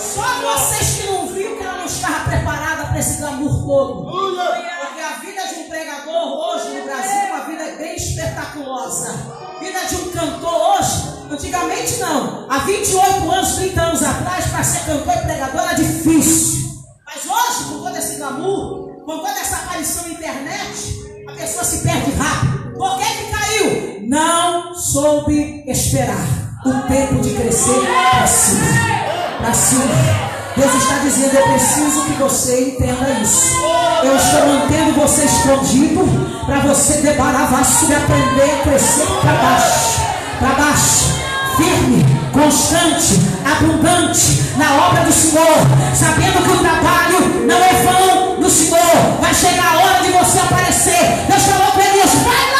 Só vocês que não viram que ela não estava preparada para esse glamour todo. Porque a vida de um pregador hoje no Brasil é uma vida bem espetaculosa. Vida de um cantor hoje, antigamente não. Há 28 anos, 30 anos atrás, para ser cantor e pregador era difícil. Mas hoje, com todo esse glamour, com toda essa aparição na internet, a pessoa se perde rápido. Por que, que caiu? Não soube esperar o tempo de crescer para cima. Cima. Deus está dizendo: Eu preciso que você entenda isso. Eu estou mantendo você escondido para você debaravaço e aprender a crescer para baixo. Para baixo. Firme, constante, abundante na obra do Senhor, sabendo que o trabalho não é vão no Senhor. Vai chegar a hora de você aparecer. Deus falou para Elias: vai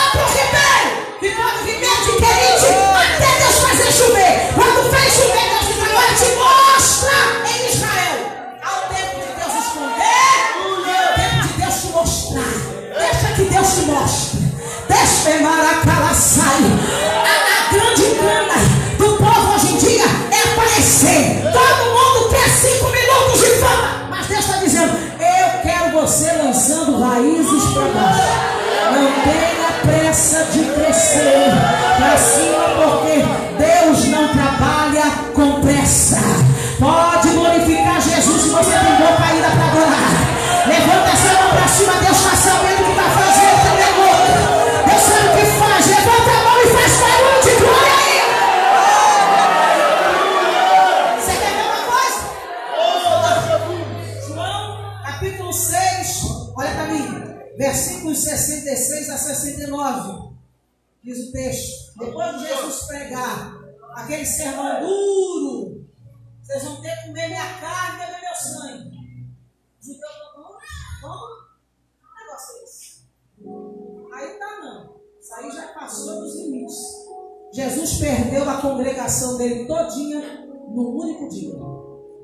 Deus te mostre. Deixa Maracalaçai. A, a grande gana do povo hoje em dia é aparecer. Todo mundo quer cinco minutos de fama. Mas Deus está dizendo: Eu quero você lançando raízes para baixo. Não tenha pressa de crescer para cima, porque Deus não trabalha com pressa. Pode glorificar Jesus se você capítulo 6, olha para mim, versículos 66 a 69. Diz o texto: Depois de Jesus pregar aquele sermão duro, vocês vão ter que comer minha carne e beber meu sangue. Os judeus falaram: Como? Que negócio é esse? Aí tá não. Isso aí já passou dos limites. Jesus perdeu a congregação dele todinha num único dia.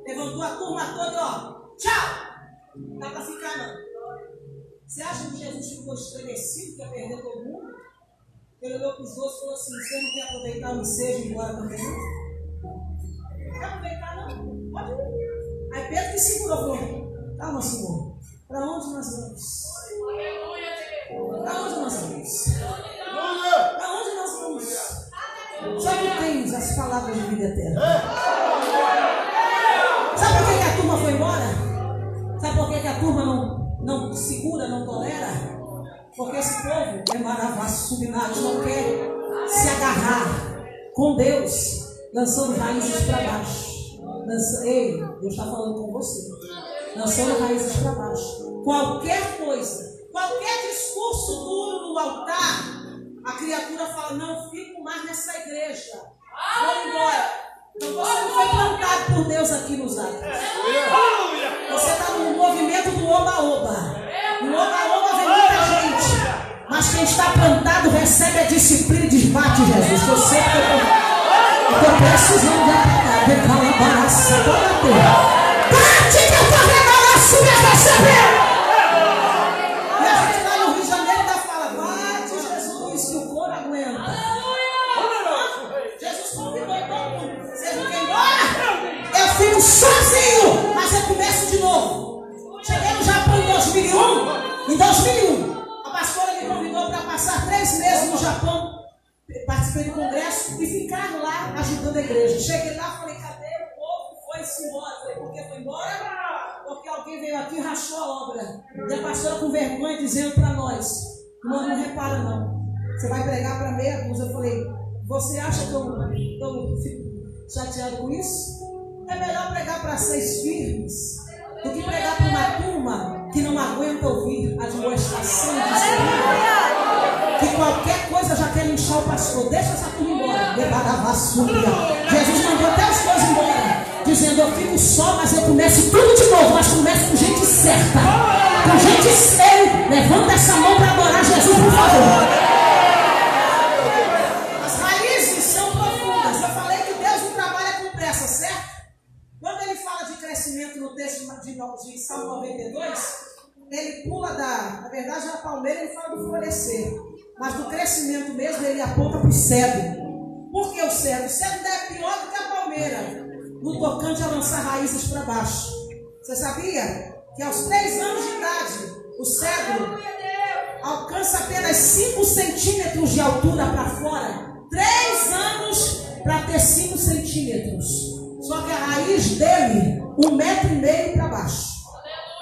Levantou a turma toda, ó. Tchau! Não dá pra ficar não. Você acha que Jesus ficou estremecido que ia perder todo mundo? Ele olhou para os dois e falou assim: Você não quer aproveitar o ensejo e ir embora também? Não? Quer aproveitar não? Pode ir. Aí Pedro que segurou falou: Calma, Senhor. Para onde nós vamos? Para onde nós vamos? Para onde nós vamos? Só que tens as palavras de vida eterna. Turma não, não segura, não tolera? Porque esse povo é maravilhoso, subinato, não quer se agarrar com Deus, lançando raízes para baixo. Lança, ei, Deus está falando com você. Lançando raízes para baixo. Qualquer coisa, qualquer discurso duro no altar, a criatura fala: Não fico mais nessa igreja. Vou embora. Você foi plantado por Deus aqui nos atos. Você está no movimento do oba-oba. No oba-oba vem muita gente. Mas quem está plantado recebe a disciplina e desbate Jesus. Eu sei que eu estou precisando de atacar. Decalabaraça toda a terra. Bate que eu estou vendo a sua receber. Fico sozinho, mas eu começo de novo. Cheguei no Japão em 2001. Em 2001, a pastora me convidou para passar três meses no Japão. Participei do congresso e ficar lá ajudando a igreja. Cheguei lá falei: cadê o povo? Foi-se embora. Falei: por que foi embora? Porque alguém veio aqui e rachou a obra. E a pastora com vergonha dizendo para nós: não, não repara não. Você vai pregar para meia dúzia. Eu falei: você acha que eu, eu fico chateado com isso? É melhor pregar para seis firmes do que pregar para uma turma que não aguenta ouvir a demonstração de Espírito. Que qualquer coisa já quer inchar o pastor. Deixa essa turma embora. Levar a vassoura. Jesus mandou até as coisas embora. Dizendo, eu fico só, mas eu começo tudo de novo. Mas começo com gente certa. Com gente séria. Levanta essa mão para adorar Jesus, por favor. Crescimento no texto de, de Salmo 92, ele pula da. Na verdade, na palmeira ele fala do florescer. Mas do crescimento mesmo ele aponta para o cedro. Por que o cedro? O cedro é pior do que a palmeira. No tocante a lançar raízes para baixo. Você sabia que aos três anos de idade, o cedro alcança apenas 5 centímetros de altura para fora. Três anos para ter 5 centímetros. Só que a raiz dele, um metro e meio para baixo.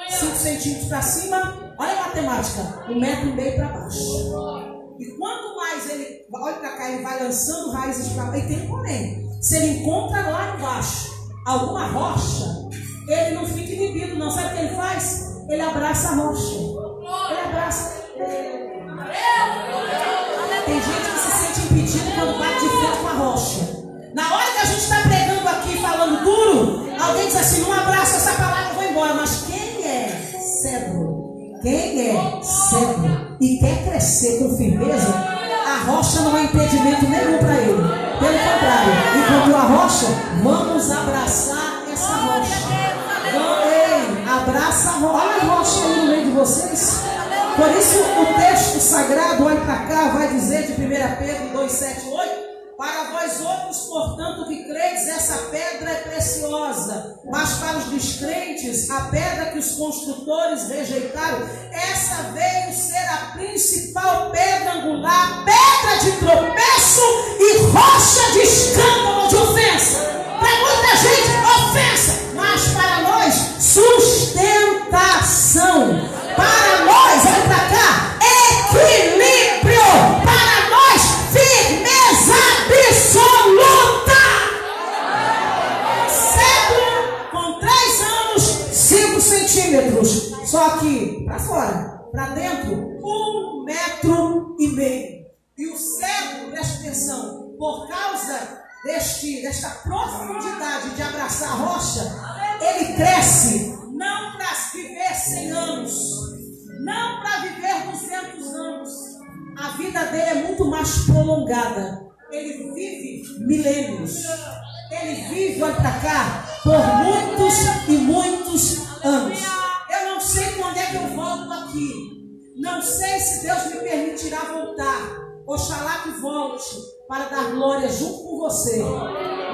5 centímetros para cima, olha a matemática, um metro e meio para baixo. E quanto mais ele, olha para cá, ele vai lançando raízes para baixo, e tem um porém. Se ele encontra lá embaixo alguma rocha, ele não fica inibido, não. Sabe o que ele faz? Ele abraça a rocha. Ele abraça. Tem gente que se sente impedido quando bate de frente com a rocha. Na hora que a gente está alguém diz assim: não abraça essa palavra, vou embora. Mas quem é cedro? Quem é cedro e quer crescer com firmeza, a rocha não é impedimento nenhum para ele. Pelo contrário, enquanto a rocha, vamos abraçar essa rocha. Ei, abraça a rocha. Olha a rocha aí no meio de vocês. Por isso o texto sagrado, olha para cá, vai dizer de 1 Pedro 2, 7, 8. Para vós outros, portanto, que credes, essa pedra é preciosa. Mas para os descrentes, a pedra que os construtores rejeitaram, essa veio ser a principal pedra angular, pedra de tropeço e rocha de escândalo, de ofensa. Para muita gente, ofensa. Mas para nós, sustentação. Para nós, Só que para fora, para dentro, um metro e meio. E o cedro, preste atenção, por causa deste, desta profundidade de abraçar a rocha, ele cresce não para viver 100 anos, não para viver 200 anos. A vida dele é muito mais prolongada. ele vive milênios. Ele vive, olha para cá, por muitos e muitos anos. Sei quando é que eu volto aqui. Não sei se Deus me permitirá voltar. Oxalá que volte para dar glória junto com você.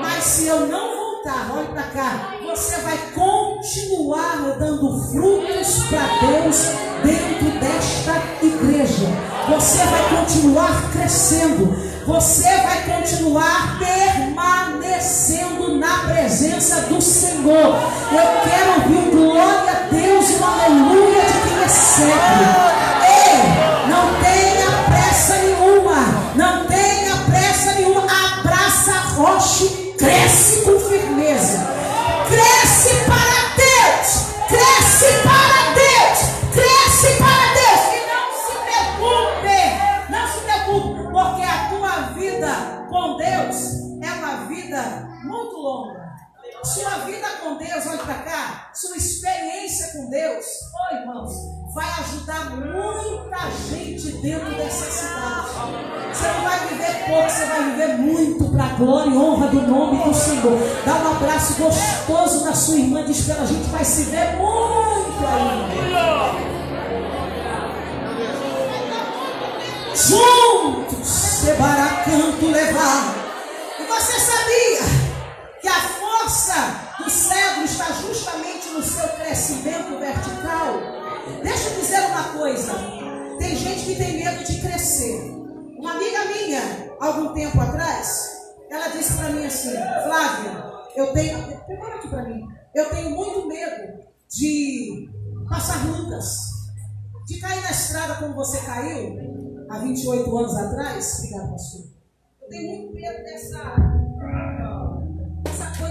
Mas se eu não voltar, olhe para cá, você vai continuar dando frutos para Deus dentro desta igreja. Você vai continuar crescendo. Você vai continuar permanecendo na presença do Senhor. Eu quero ouvir glória a Deus e um aleluia de quem recebe. Ei, muito longa. Sua vida com Deus, olha para cá, sua experiência com Deus, oh irmãos, vai ajudar muita gente dentro dessa cidade. Você não vai viver pouco, você vai viver muito para a glória e honra do nome do Senhor. Dá um abraço gostoso na sua irmã, diz que a gente vai se ver muito ainda. Juntos, Sebaracanto levar. E você sabia que a força do cedro está justamente no seu crescimento vertical? Deixa eu dizer uma coisa. Tem gente que tem medo de crescer. Uma amiga minha, algum tempo atrás, ela disse para mim assim, Flávia, eu tenho. Prepara aqui para mim. Eu tenho muito medo de passar lutas. De cair na estrada como você caiu há 28 anos atrás. Obrigada, pastor. Eu tenho muito medo dessa essa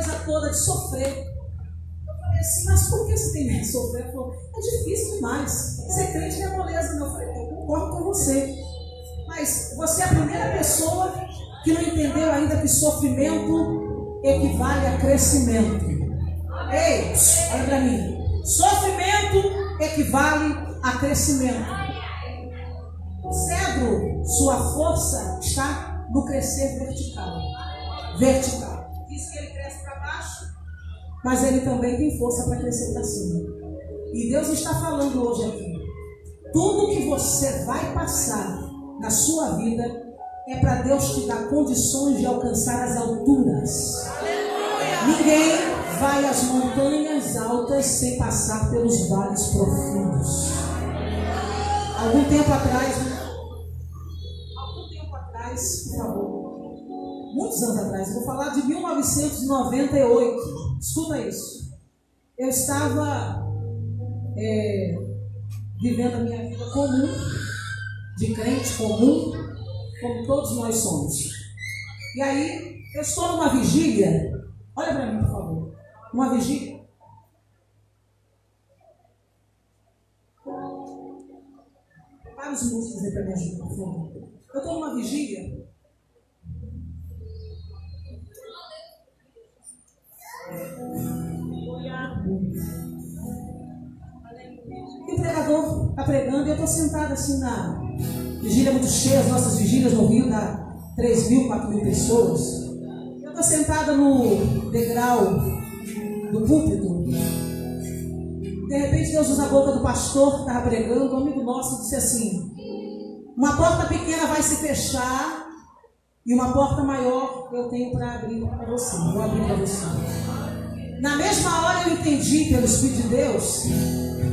coisa toda de sofrer. Eu falei assim, mas por que você tem medo de sofrer? Ela falou, é difícil demais. Ser crente não é moleza. Eu falei, eu concordo com você. Mas você é a primeira pessoa que não entendeu ainda que sofrimento equivale a crescimento. Ei, olha para mim. Sofrimento equivale a crescimento. Cedro, sua força está no crescer vertical. Vertical diz que ele mas ele também tem força para crescer para cima. E Deus está falando hoje aqui. Tudo que você vai passar na sua vida é para Deus te dar condições de alcançar as alturas. Ninguém vai às montanhas altas sem passar pelos vales profundos. Algum tempo atrás, algum tempo atrás, por favor, muitos anos atrás, vou falar de 1998. Escuta isso. Eu estava é, vivendo a minha vida comum, de crente comum, como todos nós somos. E aí, eu estou numa vigília. Olha para mim, por favor. Uma vigília. Prepara os músicos aí para me ajudar, por favor. Eu estou numa vigília. Pregando e eu estou sentada assim na vigília muito cheia, as nossas vigílias no Rio dá 3 mil, 4 mil pessoas. Eu estou sentada no degrau do púlpito. De repente Deus usa a boca do pastor que estava pregando, um amigo nosso disse assim, uma porta pequena vai se fechar e uma porta maior eu tenho para abrir para você. Vou abrir para você. Na mesma hora eu entendi pelo Espírito de Deus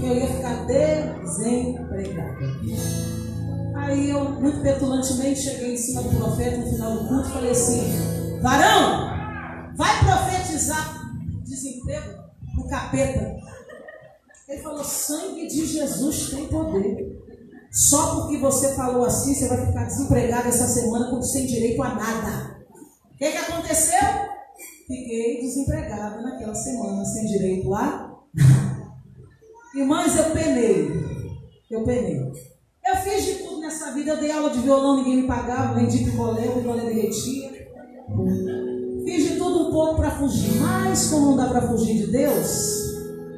eu ia ficar desempregada. Aí eu, muito petulantemente, cheguei em cima do profeta no final do culto e falei assim: Varão, vai profetizar desemprego no capeta. Ele falou: sangue de Jesus tem poder. Só porque você falou assim, você vai ficar desempregado essa semana com sem direito a nada. O que, que aconteceu? Fiquei desempregada naquela semana, sem direito a. Irmãs, eu penei. Eu penei. Eu fiz de tudo nessa vida. Eu dei aula de violão, ninguém me pagava. Vendi picolé, o picolé derretia. Fiz de tudo um pouco para fugir. Mas como não dá para fugir de Deus,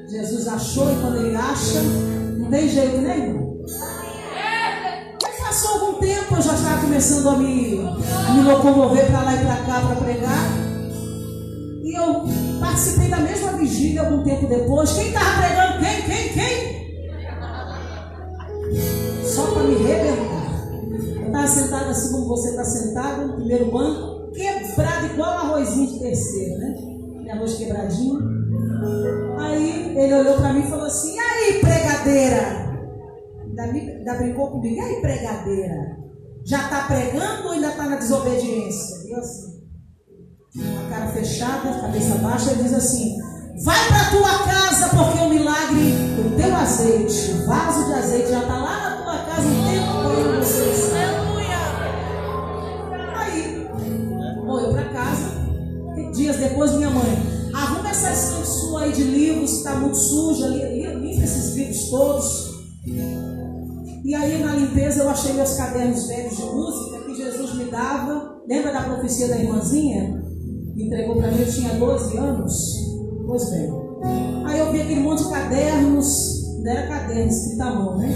Jesus achou e quando ele acha, não tem jeito nenhum. Aí passou algum tempo eu já estava começando a me, a me locomover para lá e para cá para pregar. Eu participei da mesma vigília algum tempo depois. Quem estava pregando? Quem? Quem? Quem? Só para me rebentar. Eu estava sentada assim como você está sentado, no primeiro banco, quebrado igual arrozinho de terceiro, né? Arroz quebradinho. Aí ele olhou para mim e falou assim: E aí, pregadeira? Ainda brincou comigo: E aí, pregadeira? Já está pregando ou ainda está na desobediência? E eu assim, com a cara fechada, cabeça baixa, ele diz assim: Vai para tua casa, porque o milagre, o teu azeite, o vaso de azeite já está lá na tua casa o tempo todo vocês. Aí, vou eu para casa. Dias depois, minha mãe, arruma essa estante sua aí de livros, está muito suja, limpa esses livros todos. E aí, na limpeza, eu achei meus cadernos velhos de música que Jesus me dava. Lembra da profecia da irmãzinha? Entregou para mim, eu tinha 12 anos. Pois bem. Aí eu vi aquele monte de cadernos, não era caderno escrito à mão, né?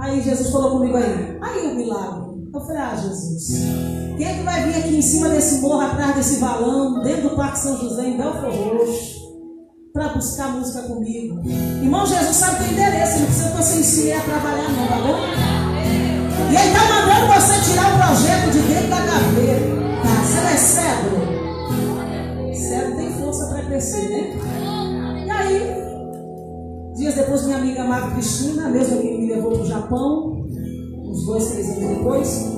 Aí Jesus falou comigo aí, aí o milagre. Eu falei, ah, Jesus, quem é que vai vir aqui em cima desse morro, atrás desse valão, dentro do Parque São José, em Belfor Roxo, para buscar música comigo? Irmão, Jesus sabe teu endereço, não precisa que você ensine a trabalhar não, tá bom? E ele está mandando você tirar o projeto de dentro da gaveta. Tá? Você não força para crescer, né? E aí, dias depois, minha amiga amada Cristina, a mesma que me levou para o Japão, uns dois, três anos depois,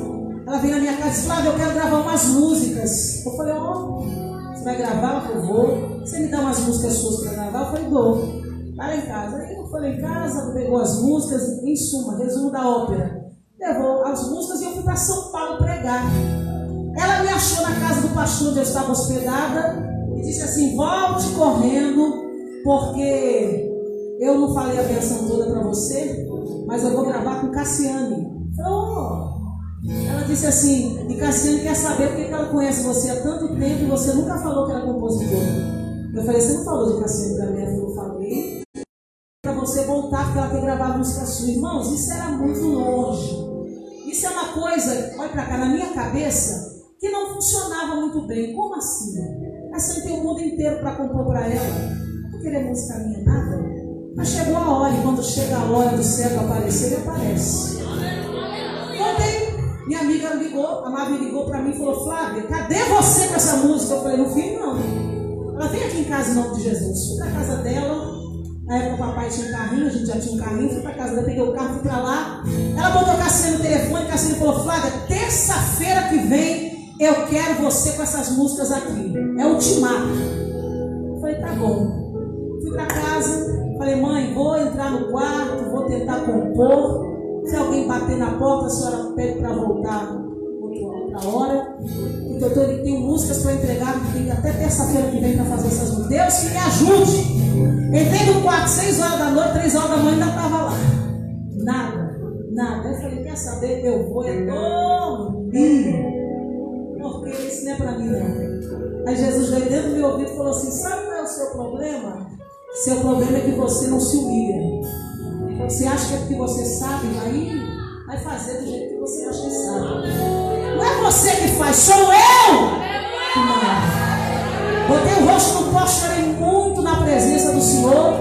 ela veio na minha casa e disse, Flávia, eu quero gravar umas músicas. Eu falei, ó, oh, você vai gravar? Falou, vou. Você me dá umas músicas suas para gravar? Eu falei, dou. Lá em casa. Aí eu falei em casa, pegou as músicas, em suma, resumo da ópera. Levou as músicas e eu fui para São Paulo pregar. Ela me achou na casa do pastor onde eu estava hospedada e disse assim, volte correndo, porque eu não falei a versão toda para você, mas eu vou gravar com Cassiane. Ela disse assim, e Cassiane quer saber porque ela conhece você há tanto tempo e você nunca falou que era compositor. Eu falei, você não falou de Cassiane para mim? Eu falei. Para você voltar, porque ela quer gravar música sua. Irmãos, isso era muito longe. Isso é uma coisa, olha para cá, na minha cabeça, que não funcionava muito bem. Como assim? Cassiane tem o mundo inteiro para compor para ela. Não querer música minha, nada. Mas chegou a hora, e quando chega a hora do céu aparecer, ele aparece. Ontem, minha amiga ligou, a Mavi ligou para mim e falou: Flávia, cadê você com essa música? Eu falei: Não vi, não. Ela vem aqui em casa em nome de Jesus. Fui para casa dela. Na época o papai tinha um carrinho, a gente já tinha um carrinho. Fui para casa dela, peguei o carro, fui para lá. Ela botou Cassiane no telefone. Cassiane falou: Flávia, terça-feira que vem eu quero você com essas músicas aqui. É ultimato. Eu falei: Tá bom. Fui para casa. Falei, mãe, vou entrar no quarto, vou tentar compor. Se alguém bater na porta, a senhora pede para voltar outra hora. Porque eu tô, tenho músicas para entregar, tem até terça-feira que vem para fazer essas músicas. Deus que me ajude. Entrei no quarto, seis horas da noite, três horas da manhã ainda estava lá. Nada, nada. Eu falei, quer saber? Eu vou é dormir. Porque isso não é para mim, não. Aí Jesus veio dentro do meu ouvido e falou assim: sabe qual é o seu problema? Seu problema é que você não se humilha. Você acha que é porque você sabe, vai, vai fazer do jeito que você acha que sabe. Não é você que faz, sou eu. Botei o rosto no pó, chorei muito na presença do Senhor.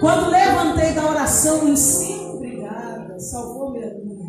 Quando levantei da oração em cinco, obrigada, salvou minha vida.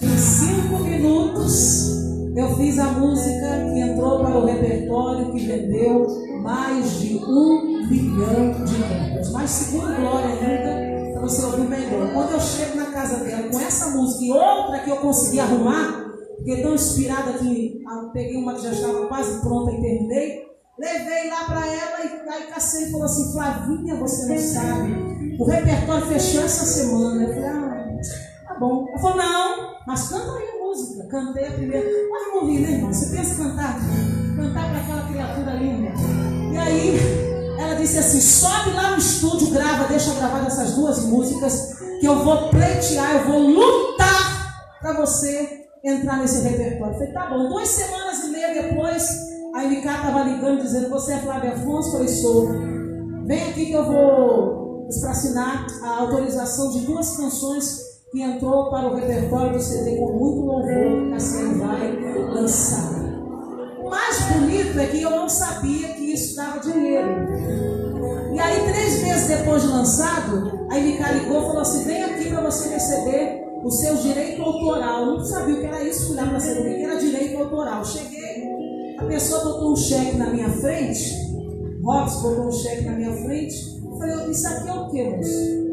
Em cinco minutos, eu fiz a música que entrou para o repertório, que vendeu mais de um milhão de cópias. Mas segundo Glória ainda, para você ouvir melhor. Quando eu chego na casa dela com essa música e outra que eu consegui arrumar, porque tão inspirada que eu peguei uma que já estava quase pronta e terminei, levei lá para ela e aí Cassiane falou assim, Flavinha, você não sabe, o repertório fechou essa semana. Eu falei, ah, tá bom. Ela falou, não, mas canta aí música. Cantei a primeira. Mas ouvi, né, irmão? Você pensa cantar? Cantar para aquela criatura linda. E aí, ela disse assim: sobe lá no estúdio, grava, deixa gravar essas duas músicas, que eu vou pleitear, eu vou lutar para você entrar nesse repertório. Eu falei: tá bom. Duas semanas e meia depois, a MK estava ligando, dizendo: Você é Flávia Afonso? Eu sou. Vem aqui que eu vou para assinar a autorização de duas canções que entrou para o repertório do CD com muito louvor Cassiano vai lançar. O mais bonito é que eu não sabia que isso dava dinheiro. E aí, três meses depois de lançado, a MK ligou e falou assim: vem aqui para você receber o seu direito autoral. Eu não sabia o que era isso, fui para saber que era direito autoral. Cheguei, a pessoa botou um cheque na minha frente, Robson botou um cheque na minha frente. Eu falei: isso aqui é o que, moço?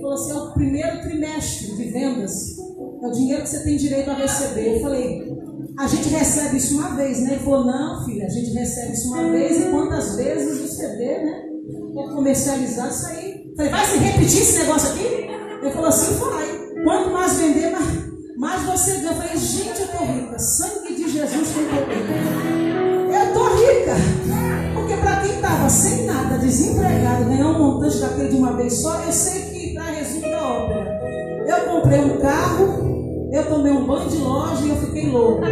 Falou assim: é o primeiro trimestre de vendas. É o dinheiro que você tem direito a receber. Eu falei: a gente recebe isso uma vez, né? Ele falou: não, filha, a gente recebe isso uma vez e quantas vezes o CD, né? É comercializar isso aí. Eu falei: vai se repetir esse negócio aqui? Ele falou assim: vai. Quanto mais vender, mais, mais você ganha. Eu falei: gente, eu tô rica. Sangue de Jesus tem poder. Eu tô rica. Porque para quem estava sem nada, desempregado, ganhar um montante daquele de uma vez só, eu sei que ópera. Eu comprei um carro, eu tomei um banho de loja e eu fiquei louco.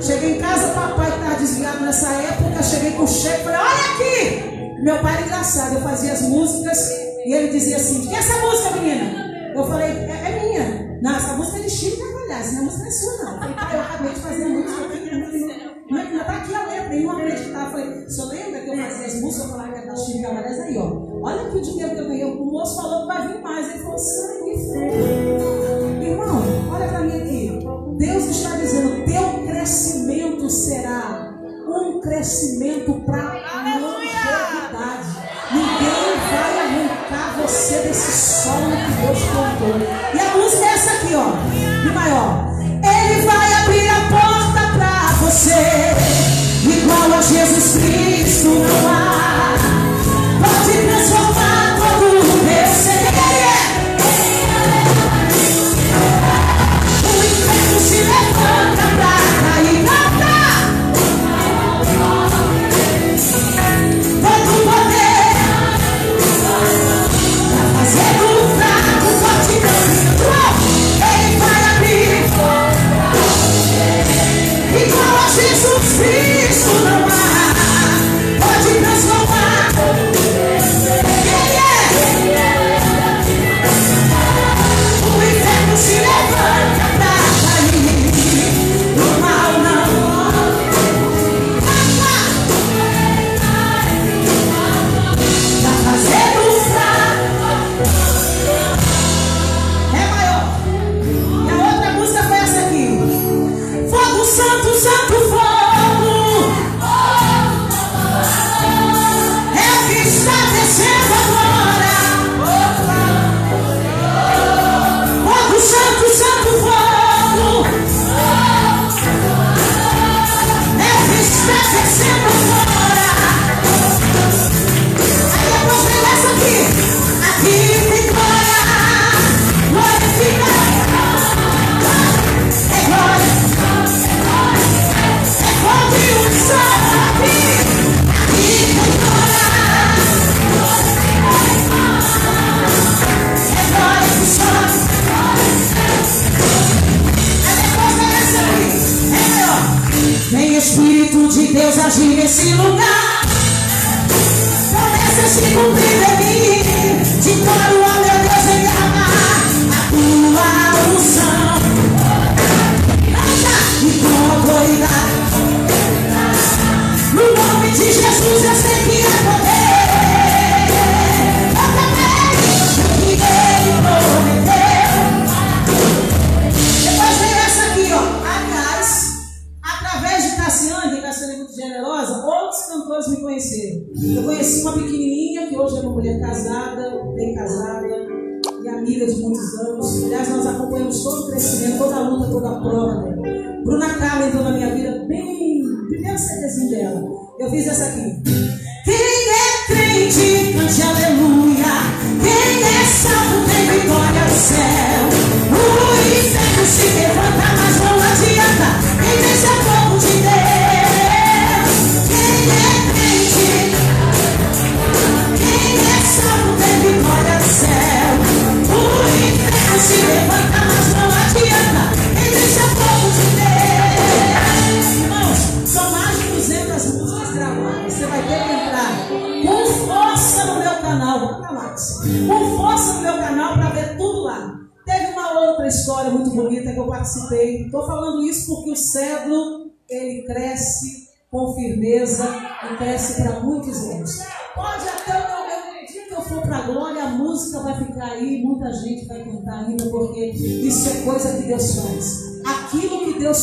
Cheguei em casa, papai que estava desviado nessa época, cheguei com o cheque, falei, olha aqui! Meu pai era engraçado, eu fazia as músicas e ele dizia assim, que é essa música, menina? Eu falei, é, é minha. Não, essa música é de Chico Carvalhais, é música é sua, não. Eu eu acabei de fazer a música aqui, não está aqui a letra, nem uma acreditar. Eu falei, o senhor lembra que eu fazia as músicas, eu falava que da Chico Carvalhais? Aí, ó, olha aqui o dinheiro que eu ganhei. O moço falou que vai vir mais. Ele falou, sangue fé. Irmão, olha para mim aqui. Deus está dizendo, teu crescimento será um crescimento para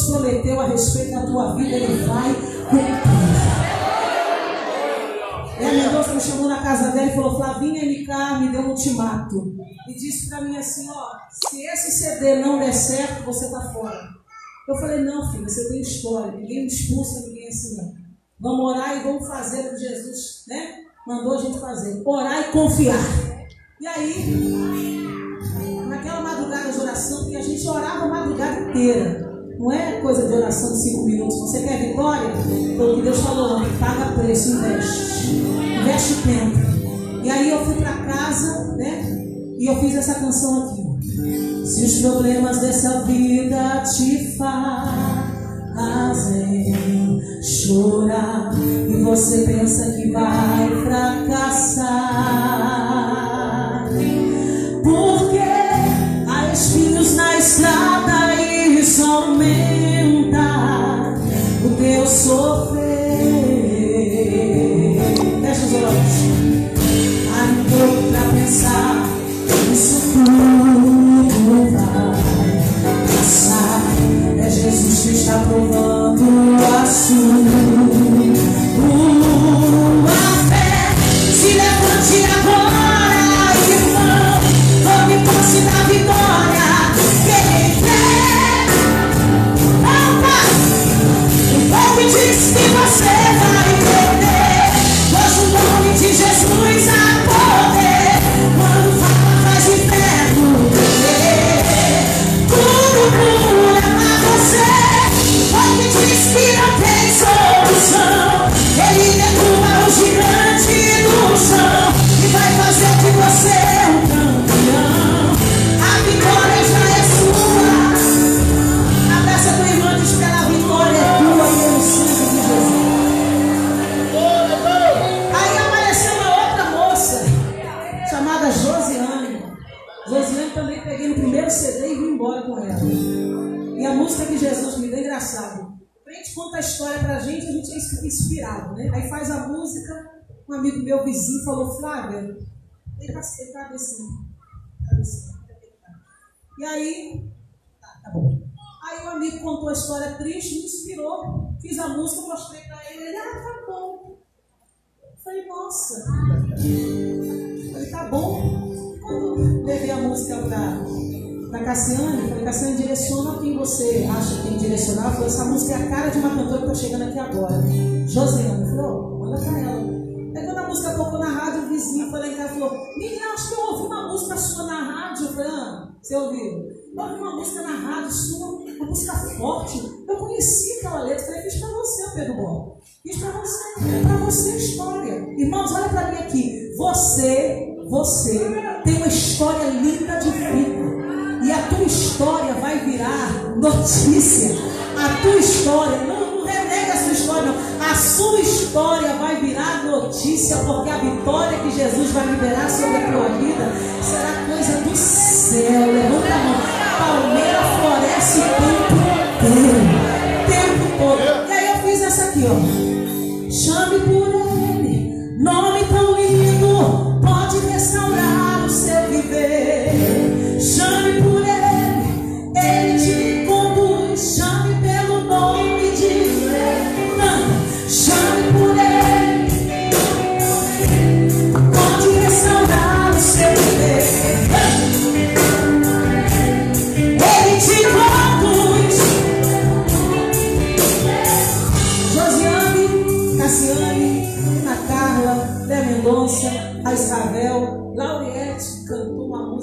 Deus prometeu a respeito da tua vida, Ele vai cumprir. E a Mendonça me chamou na casa dela e falou: Flavinha MK me deu um ultimato. E disse para mim assim: Ó, se esse CD não der certo, você tá fora. Eu falei: Não, filha, você tem história. Ninguém me expulsa, ninguém assim não. Vamos orar e vamos fazer o que Jesus né, mandou a gente fazer: orar e confiar. E aí, naquela madrugada de oração, que a gente orava a madrugada inteira. Não é coisa de oração de cinco minutos. Você quer vitória? Foi o que Deus falou. Paga preço, investe. Investe tempo. E aí eu fui para casa, né? E eu fiz essa canção aqui. Se os problemas dessa vida te fazem chorar e você pensa que vai fracassar, aumenta o teu sofrer. Fecha os olhos. Pouco pra pensar, isso tudo vai passar. É Jesus que está provando a sua falou, Flávia, ele tá, ele tá descendo. Tá descendo. E aí, tá, tá bom. Aí o amigo contou a história triste, me inspirou. Fiz a música, mostrei pra ele. Ele, ah, tá bom. Eu Falei, nossa. Falei, tá bom. Quando levei a música pra, pra Cassiane, falei, Cassiane, direciona quem você acha que tem que direcionar. Falei, essa música é a cara de uma cantora que tá chegando aqui agora. Josiane. Falei, ó, manda pra ela. Música tocou na rádio, o vizinho foi lá em casa e falou, menina, acho que eu ouvi uma música sua na rádio. Ah, você ouviu? Eu ouvi uma música na rádio sua, uma música forte. Eu conheci aquela letra. Falei, fiz pra você, Pedro Bom. Fiz pra você. Pra você a história. Irmãos, olha pra mim aqui. Você, você tem uma história linda de vida. E a tua história vai virar notícia. A tua história, renega a sua história, não. A sua história vai virar notícia, porque a vitória que Jesus vai liberar sobre a tua vida será coisa do céu. Levanta a mão. Palmeira floresce o tempo inteiro. Tempo todo. E aí eu fiz essa aqui, ó. Chame por ele, nome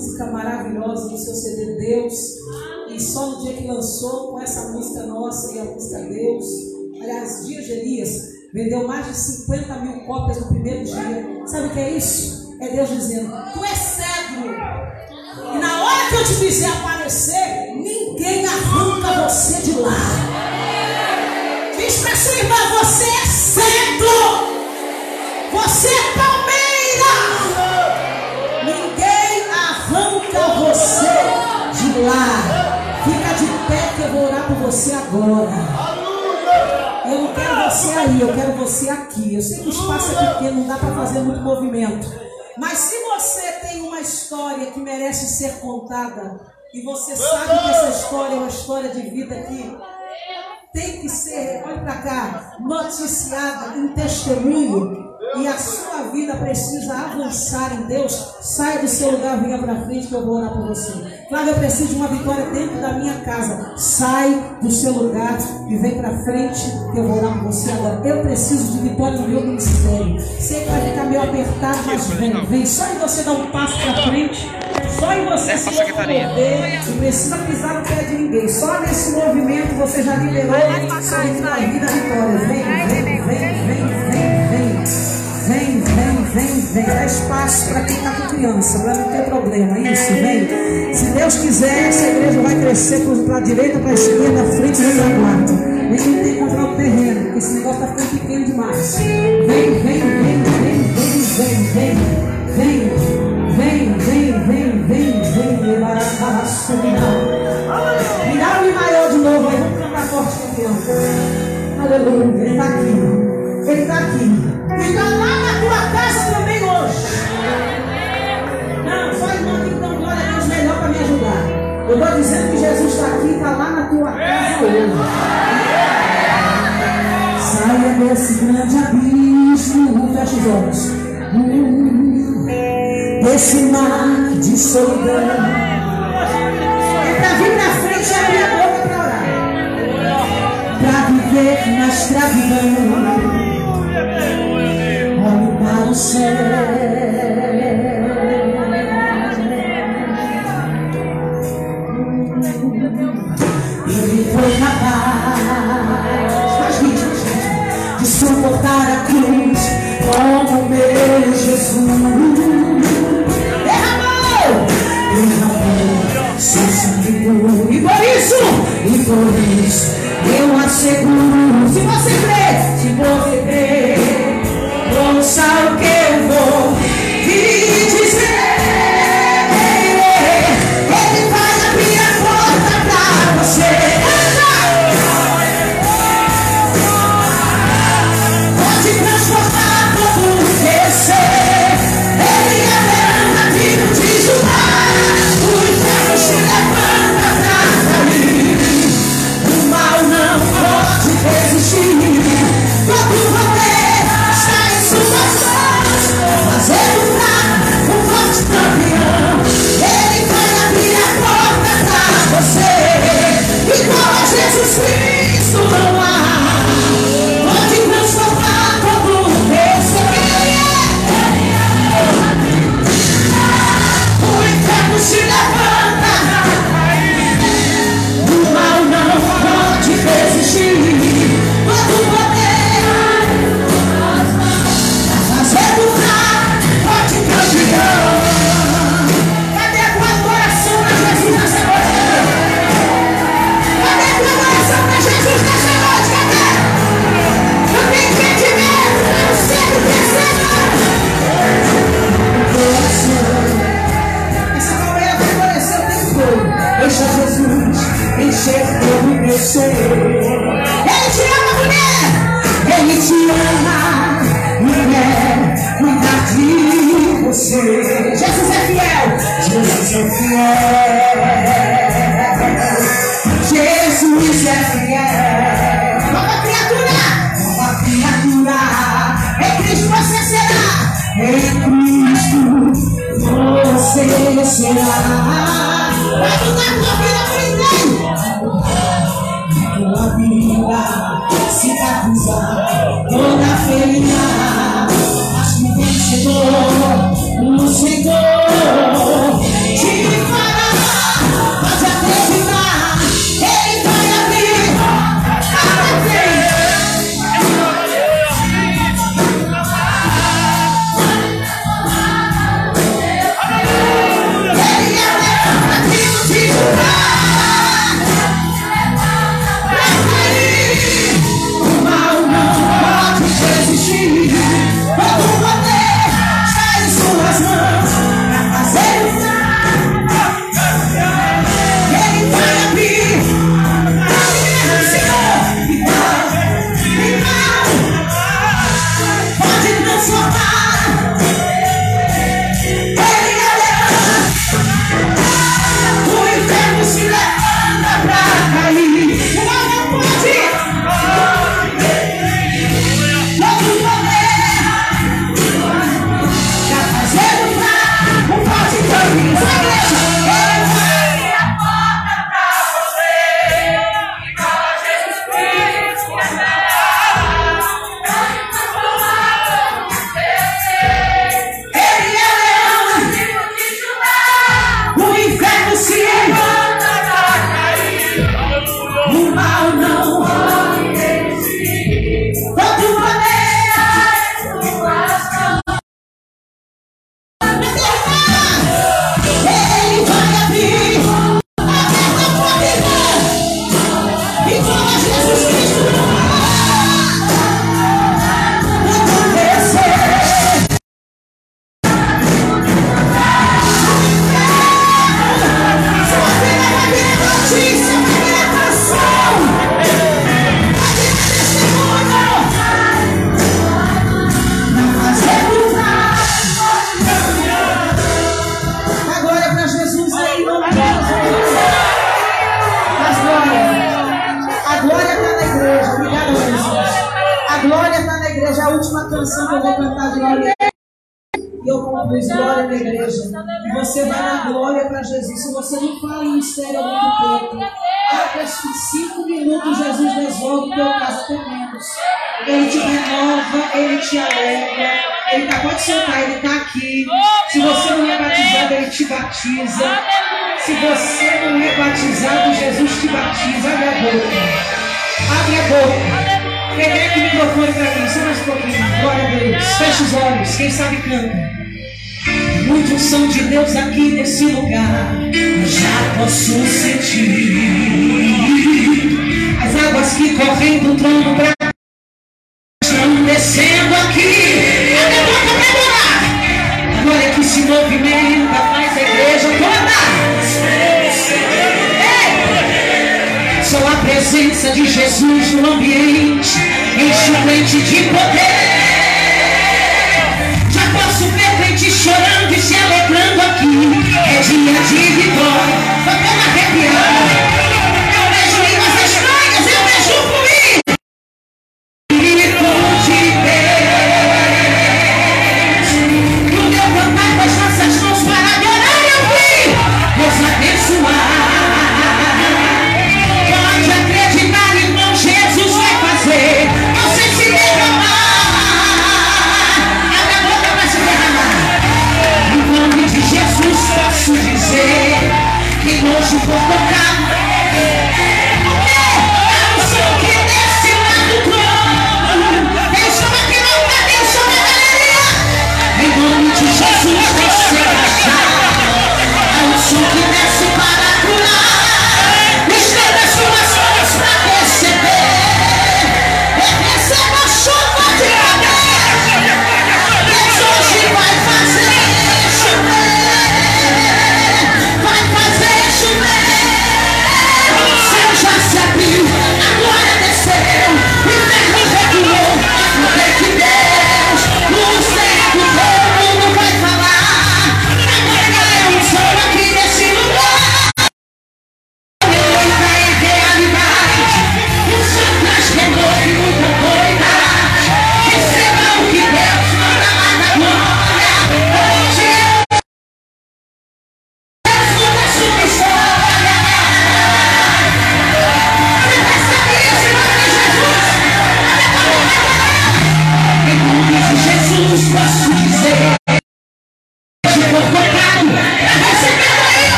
música maravilhosa no seu CD Deus. E só no dia que lançou com essa música nossa e a música Deus, aliás, Dias de Elias, vendeu mais de 50 mil cópias no primeiro dia. Sabe o que é isso? É Deus dizendo: Tu és cego. E na hora que eu te fizer aparecer, ninguém arranca você de lá. Diz pra sua irmã, você é cego. Eu vou orar por você agora. Eu não quero você aí, eu quero você aqui. Eu sei que o espaço é pequeno, não dá para fazer muito movimento. Mas se você tem uma história que merece ser contada, e você sabe que essa história é uma história de vida que tem que ser, olha para cá, noticiada em testemunho, e a sua vida precisa avançar em Deus, saia do seu lugar, venha para frente que eu vou orar por você. Flávia, eu preciso de uma vitória dentro da minha casa. Sai do seu lugar e vem para frente que eu vou orar por você agora. Eu preciso de vitória no meu ministério. Sei que vai ficar meio apertado, mas vem, vem. Só em você dar um passo para frente. Só em você se locomover. Não precisa pisar no pé de ninguém. Só nesse movimento você já liberou sua vida a vitória. Vem, vem, vem, vem, vem. Dá espaço para quem está com criança, para não ter problema. Isso, vem. Se Deus quiser, essa igreja vai crescer para a direita, para a esquerda, frente e para a quarta. Vem tem que comprar o terreno, porque esse negócio está ficando pequeno demais. Vem, vem, vem, vem, vem, vem, vem. Vem, vem, vem, vem, vem, vem. A carraça, Virar o maior de novo, aí vamos cantar forte com criança. Aleluia, ele está aqui. Ele está aqui. Ele está lá Eu estou dizendo que Jesus está aqui, está lá na tua casa hoje. Saia desse grande abismo, fecha os olhos. Hum, Desse mar de solidão. É para vir na frente e abrir a boca para orar. Para viver na escravidão. Olhe para o céu. E por isso, e por isso, eu asseguro. Se você Ele te ama, mulher! Ele te ama quer cuidar de você. Jesus é fiel! Jesus é fiel! Jesus é fiel!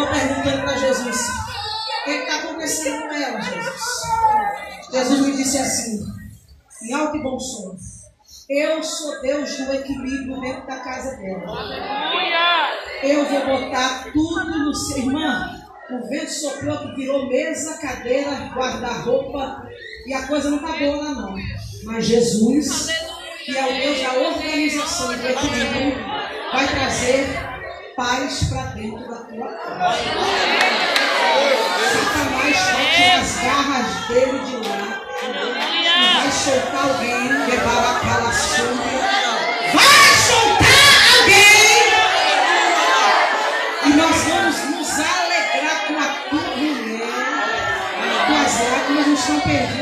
Estou perguntando para Jesus: o que está acontecendo com ela, Jesus? Jesus me disse assim, em alto e bom som: Eu sou Deus do equilíbrio dentro da casa dela. Eu vou botar tudo no seu. Irmã, o vento soprou que virou mesa, cadeira, guarda-roupa. E a coisa não está boa lá, não. Mas Jesus, que é o Deus da organização do equilíbrio, vai trazer paz para dentro da tua casa. Satanás vai tirar as garras dele de lá. E vai soltar alguém, levar aquela sombra. Vai soltar alguém! E nós vamos nos alegrar com a tua mulher. Tuas lágrimas não estão perdidas,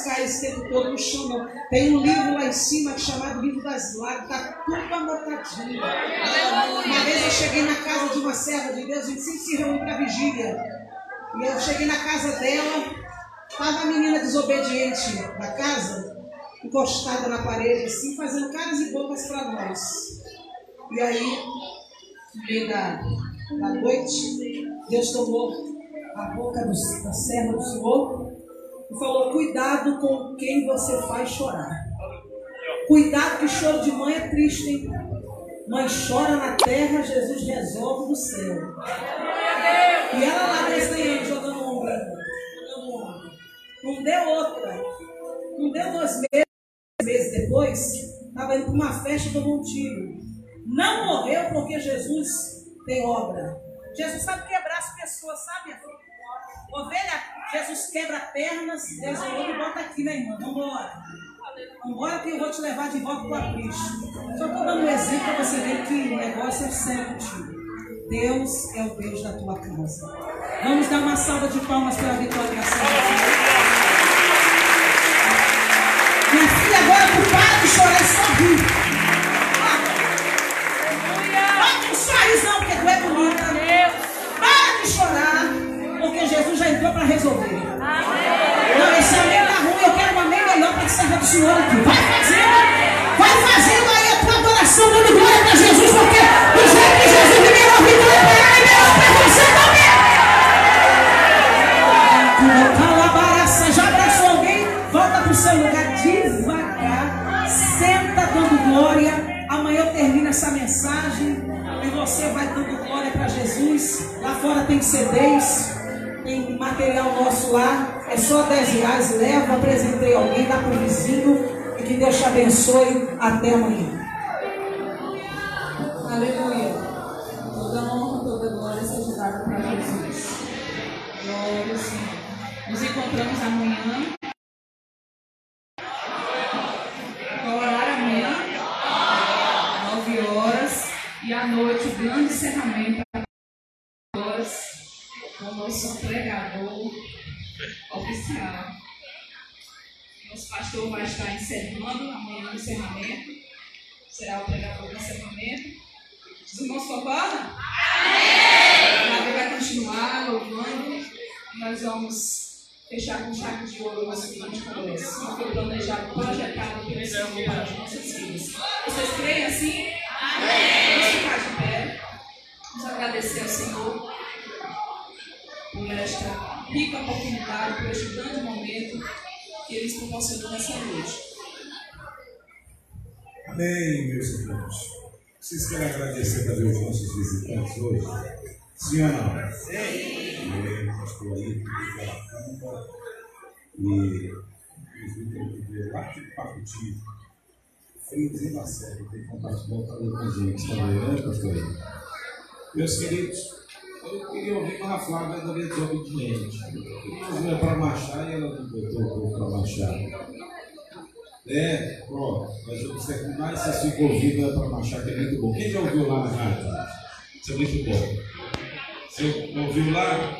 cair esse tempo todo no não. Tem um livro lá em cima chamado Livro das Lágrimas, está tudo anotadinho. Uma vez eu cheguei na casa de uma serva de Deus, a gente sempre se reúne para vigília. E eu cheguei na casa dela, estava a menina desobediente da casa, encostada na parede, assim, fazendo caras e bocas para nós. E aí, no meio da, da noite, Deus tomou a boca do, da serva do Senhor falou: Cuidado com quem você faz chorar. Cuidado que choro de mãe é triste, hein? Mãe chora na terra, Jesus resolve no céu. E ela lá desenhando, jogando ombro, jogando ombro. Não deu outra. Não deu dois meses, meses depois, estava indo para uma festa e tomou um tiro. Não morreu porque Jesus tem obra. Jesus sabe quebrar as pessoas, sabe? Ovelha, Jesus quebra pernas, Deus e bota aqui, né, irmã? Vambora. Vambora que eu vou te levar de volta para o Cristo. Só estou dando um exemplo para você ver que o negócio é sério contigo. Deus é o Deus da tua casa. Vamos dar uma salva de palmas pela vitória da Minha filha, agora tu para de chorar e sorrir. Bota um sorrisão, porque tu é bonita. Para de chorar, Jesus já entrou para resolver. Não, esse amém tá ruim, eu quero um amém melhor para que serva do Senhor aqui. Vai fazendo, vai fazendo aí a tua adoração, dando glória para Jesus, porque do jeito que Jesus liberou a vitória para ela, liberou para você também. Já abraçou alguém? Volta para o seu lugar devagar, senta dando glória. Amanhã eu termino essa mensagem e você vai dando glória para Jesus. Lá fora tem CDs, tem material nosso lá. É só 10 reais. Leva, apresentei alguém, dá para o vizinho e que Deus te abençoe. Até amanhã. Aleluia. Toda honra, toda glória seja dada para Jesus. Glória ao Senhor. Nos encontramos amanhã. Qual horário amanhã? 9 horas. E à noite, o grande encerramento. Nosso pregador oficial. Nosso pastor vai estar encerrando amanhã o encerramento. Será o pregador do encerramento. Os irmãos concordam? Amém! vai continuar louvando. Nós vamos fechar com chave de ouro o nosso grande congresso. Que foi planejado, projetado pelo Senhor para as nossas vidas. Vocês creem assim? Amém! Vamos ficar de pé. Vamos agradecer ao Senhor por esta rica oportunidade, por este grande momento que eles proporcionou nessa noite. Amém, meus irmãos. Vocês querem agradecer também os nossos visitantes hoje? Sim ou não? Sim. Pastor aí, pela cumba. E inclusive veio lá de Pacuti. Na série, tem contato voltado com a gente também, né, pastor? Meus queridos, Eu queria ouvir, mas a Flávia ainda veio desobediente. É para marchar e ela não botou o povo para marchar. É, ó, mas eu disse mais você fica ouvindo é para marchar, que é muito bom. Quem já ouviu lá na rádio? Isso é muito bom. Você ouviu lá?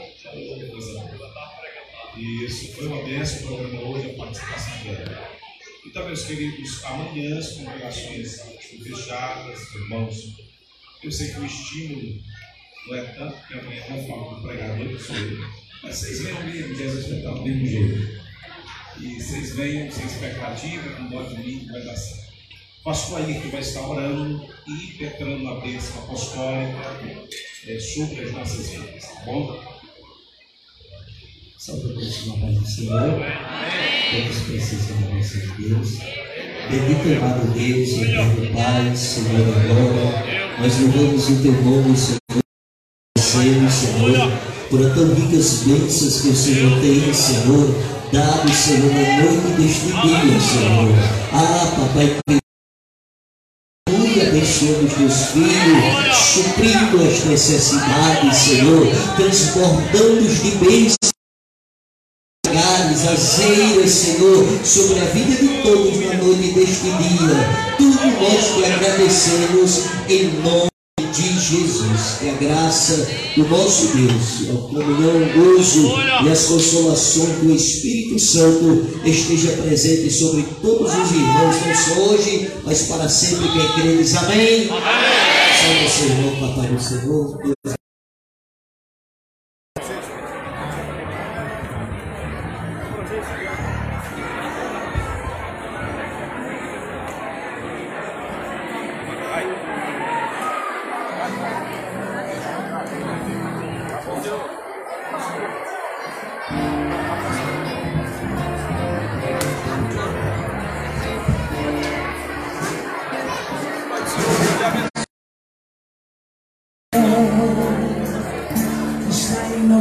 Isso, foi uma benção o programa hoje, a participação dela. Então, meus queridos, amanhã as congregações fechadas, irmãos. Eu sei que o estímulo não é tanto que amanhã não falo do pregador, que sou eu. Mas vocês venham mesmo, Jesus estar do mesmo jeito. E vocês venham sem expectativa, com dó de mim, vai dar certo. Pastor que vai estar orando e declarando a bênção apostólica é, sobre as nossas vidas, tá bom? Salve todos na paz do Senhor. Todos precisam da bênção de Deus. Bendito amado Deus, eterno Pai, Senhor agora. Nós louvamos o teu nome, Senhor. Agradecemos, Senhor, por tão ricas bênçãos que o Senhor tem, Senhor, dado, Senhor, na noite deste dia, Senhor. Ah, papai, abençoando os teus filhos, suprindo as necessidades, Senhor, transbordando-os de bênçãos azeiras, Senhor, sobre a vida de todos na noite deste dia. Tudo nós te agradecemos em nome de Jesus. Que a graça do nosso Deus, a comunhão, o gozo e as consolações do Espírito Santo esteja presente sobre todos os irmãos, não só hoje, mas para sempre. Quem crê diz amém. Amém. Salve, Senhor, Papai do Senhor. Deus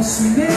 está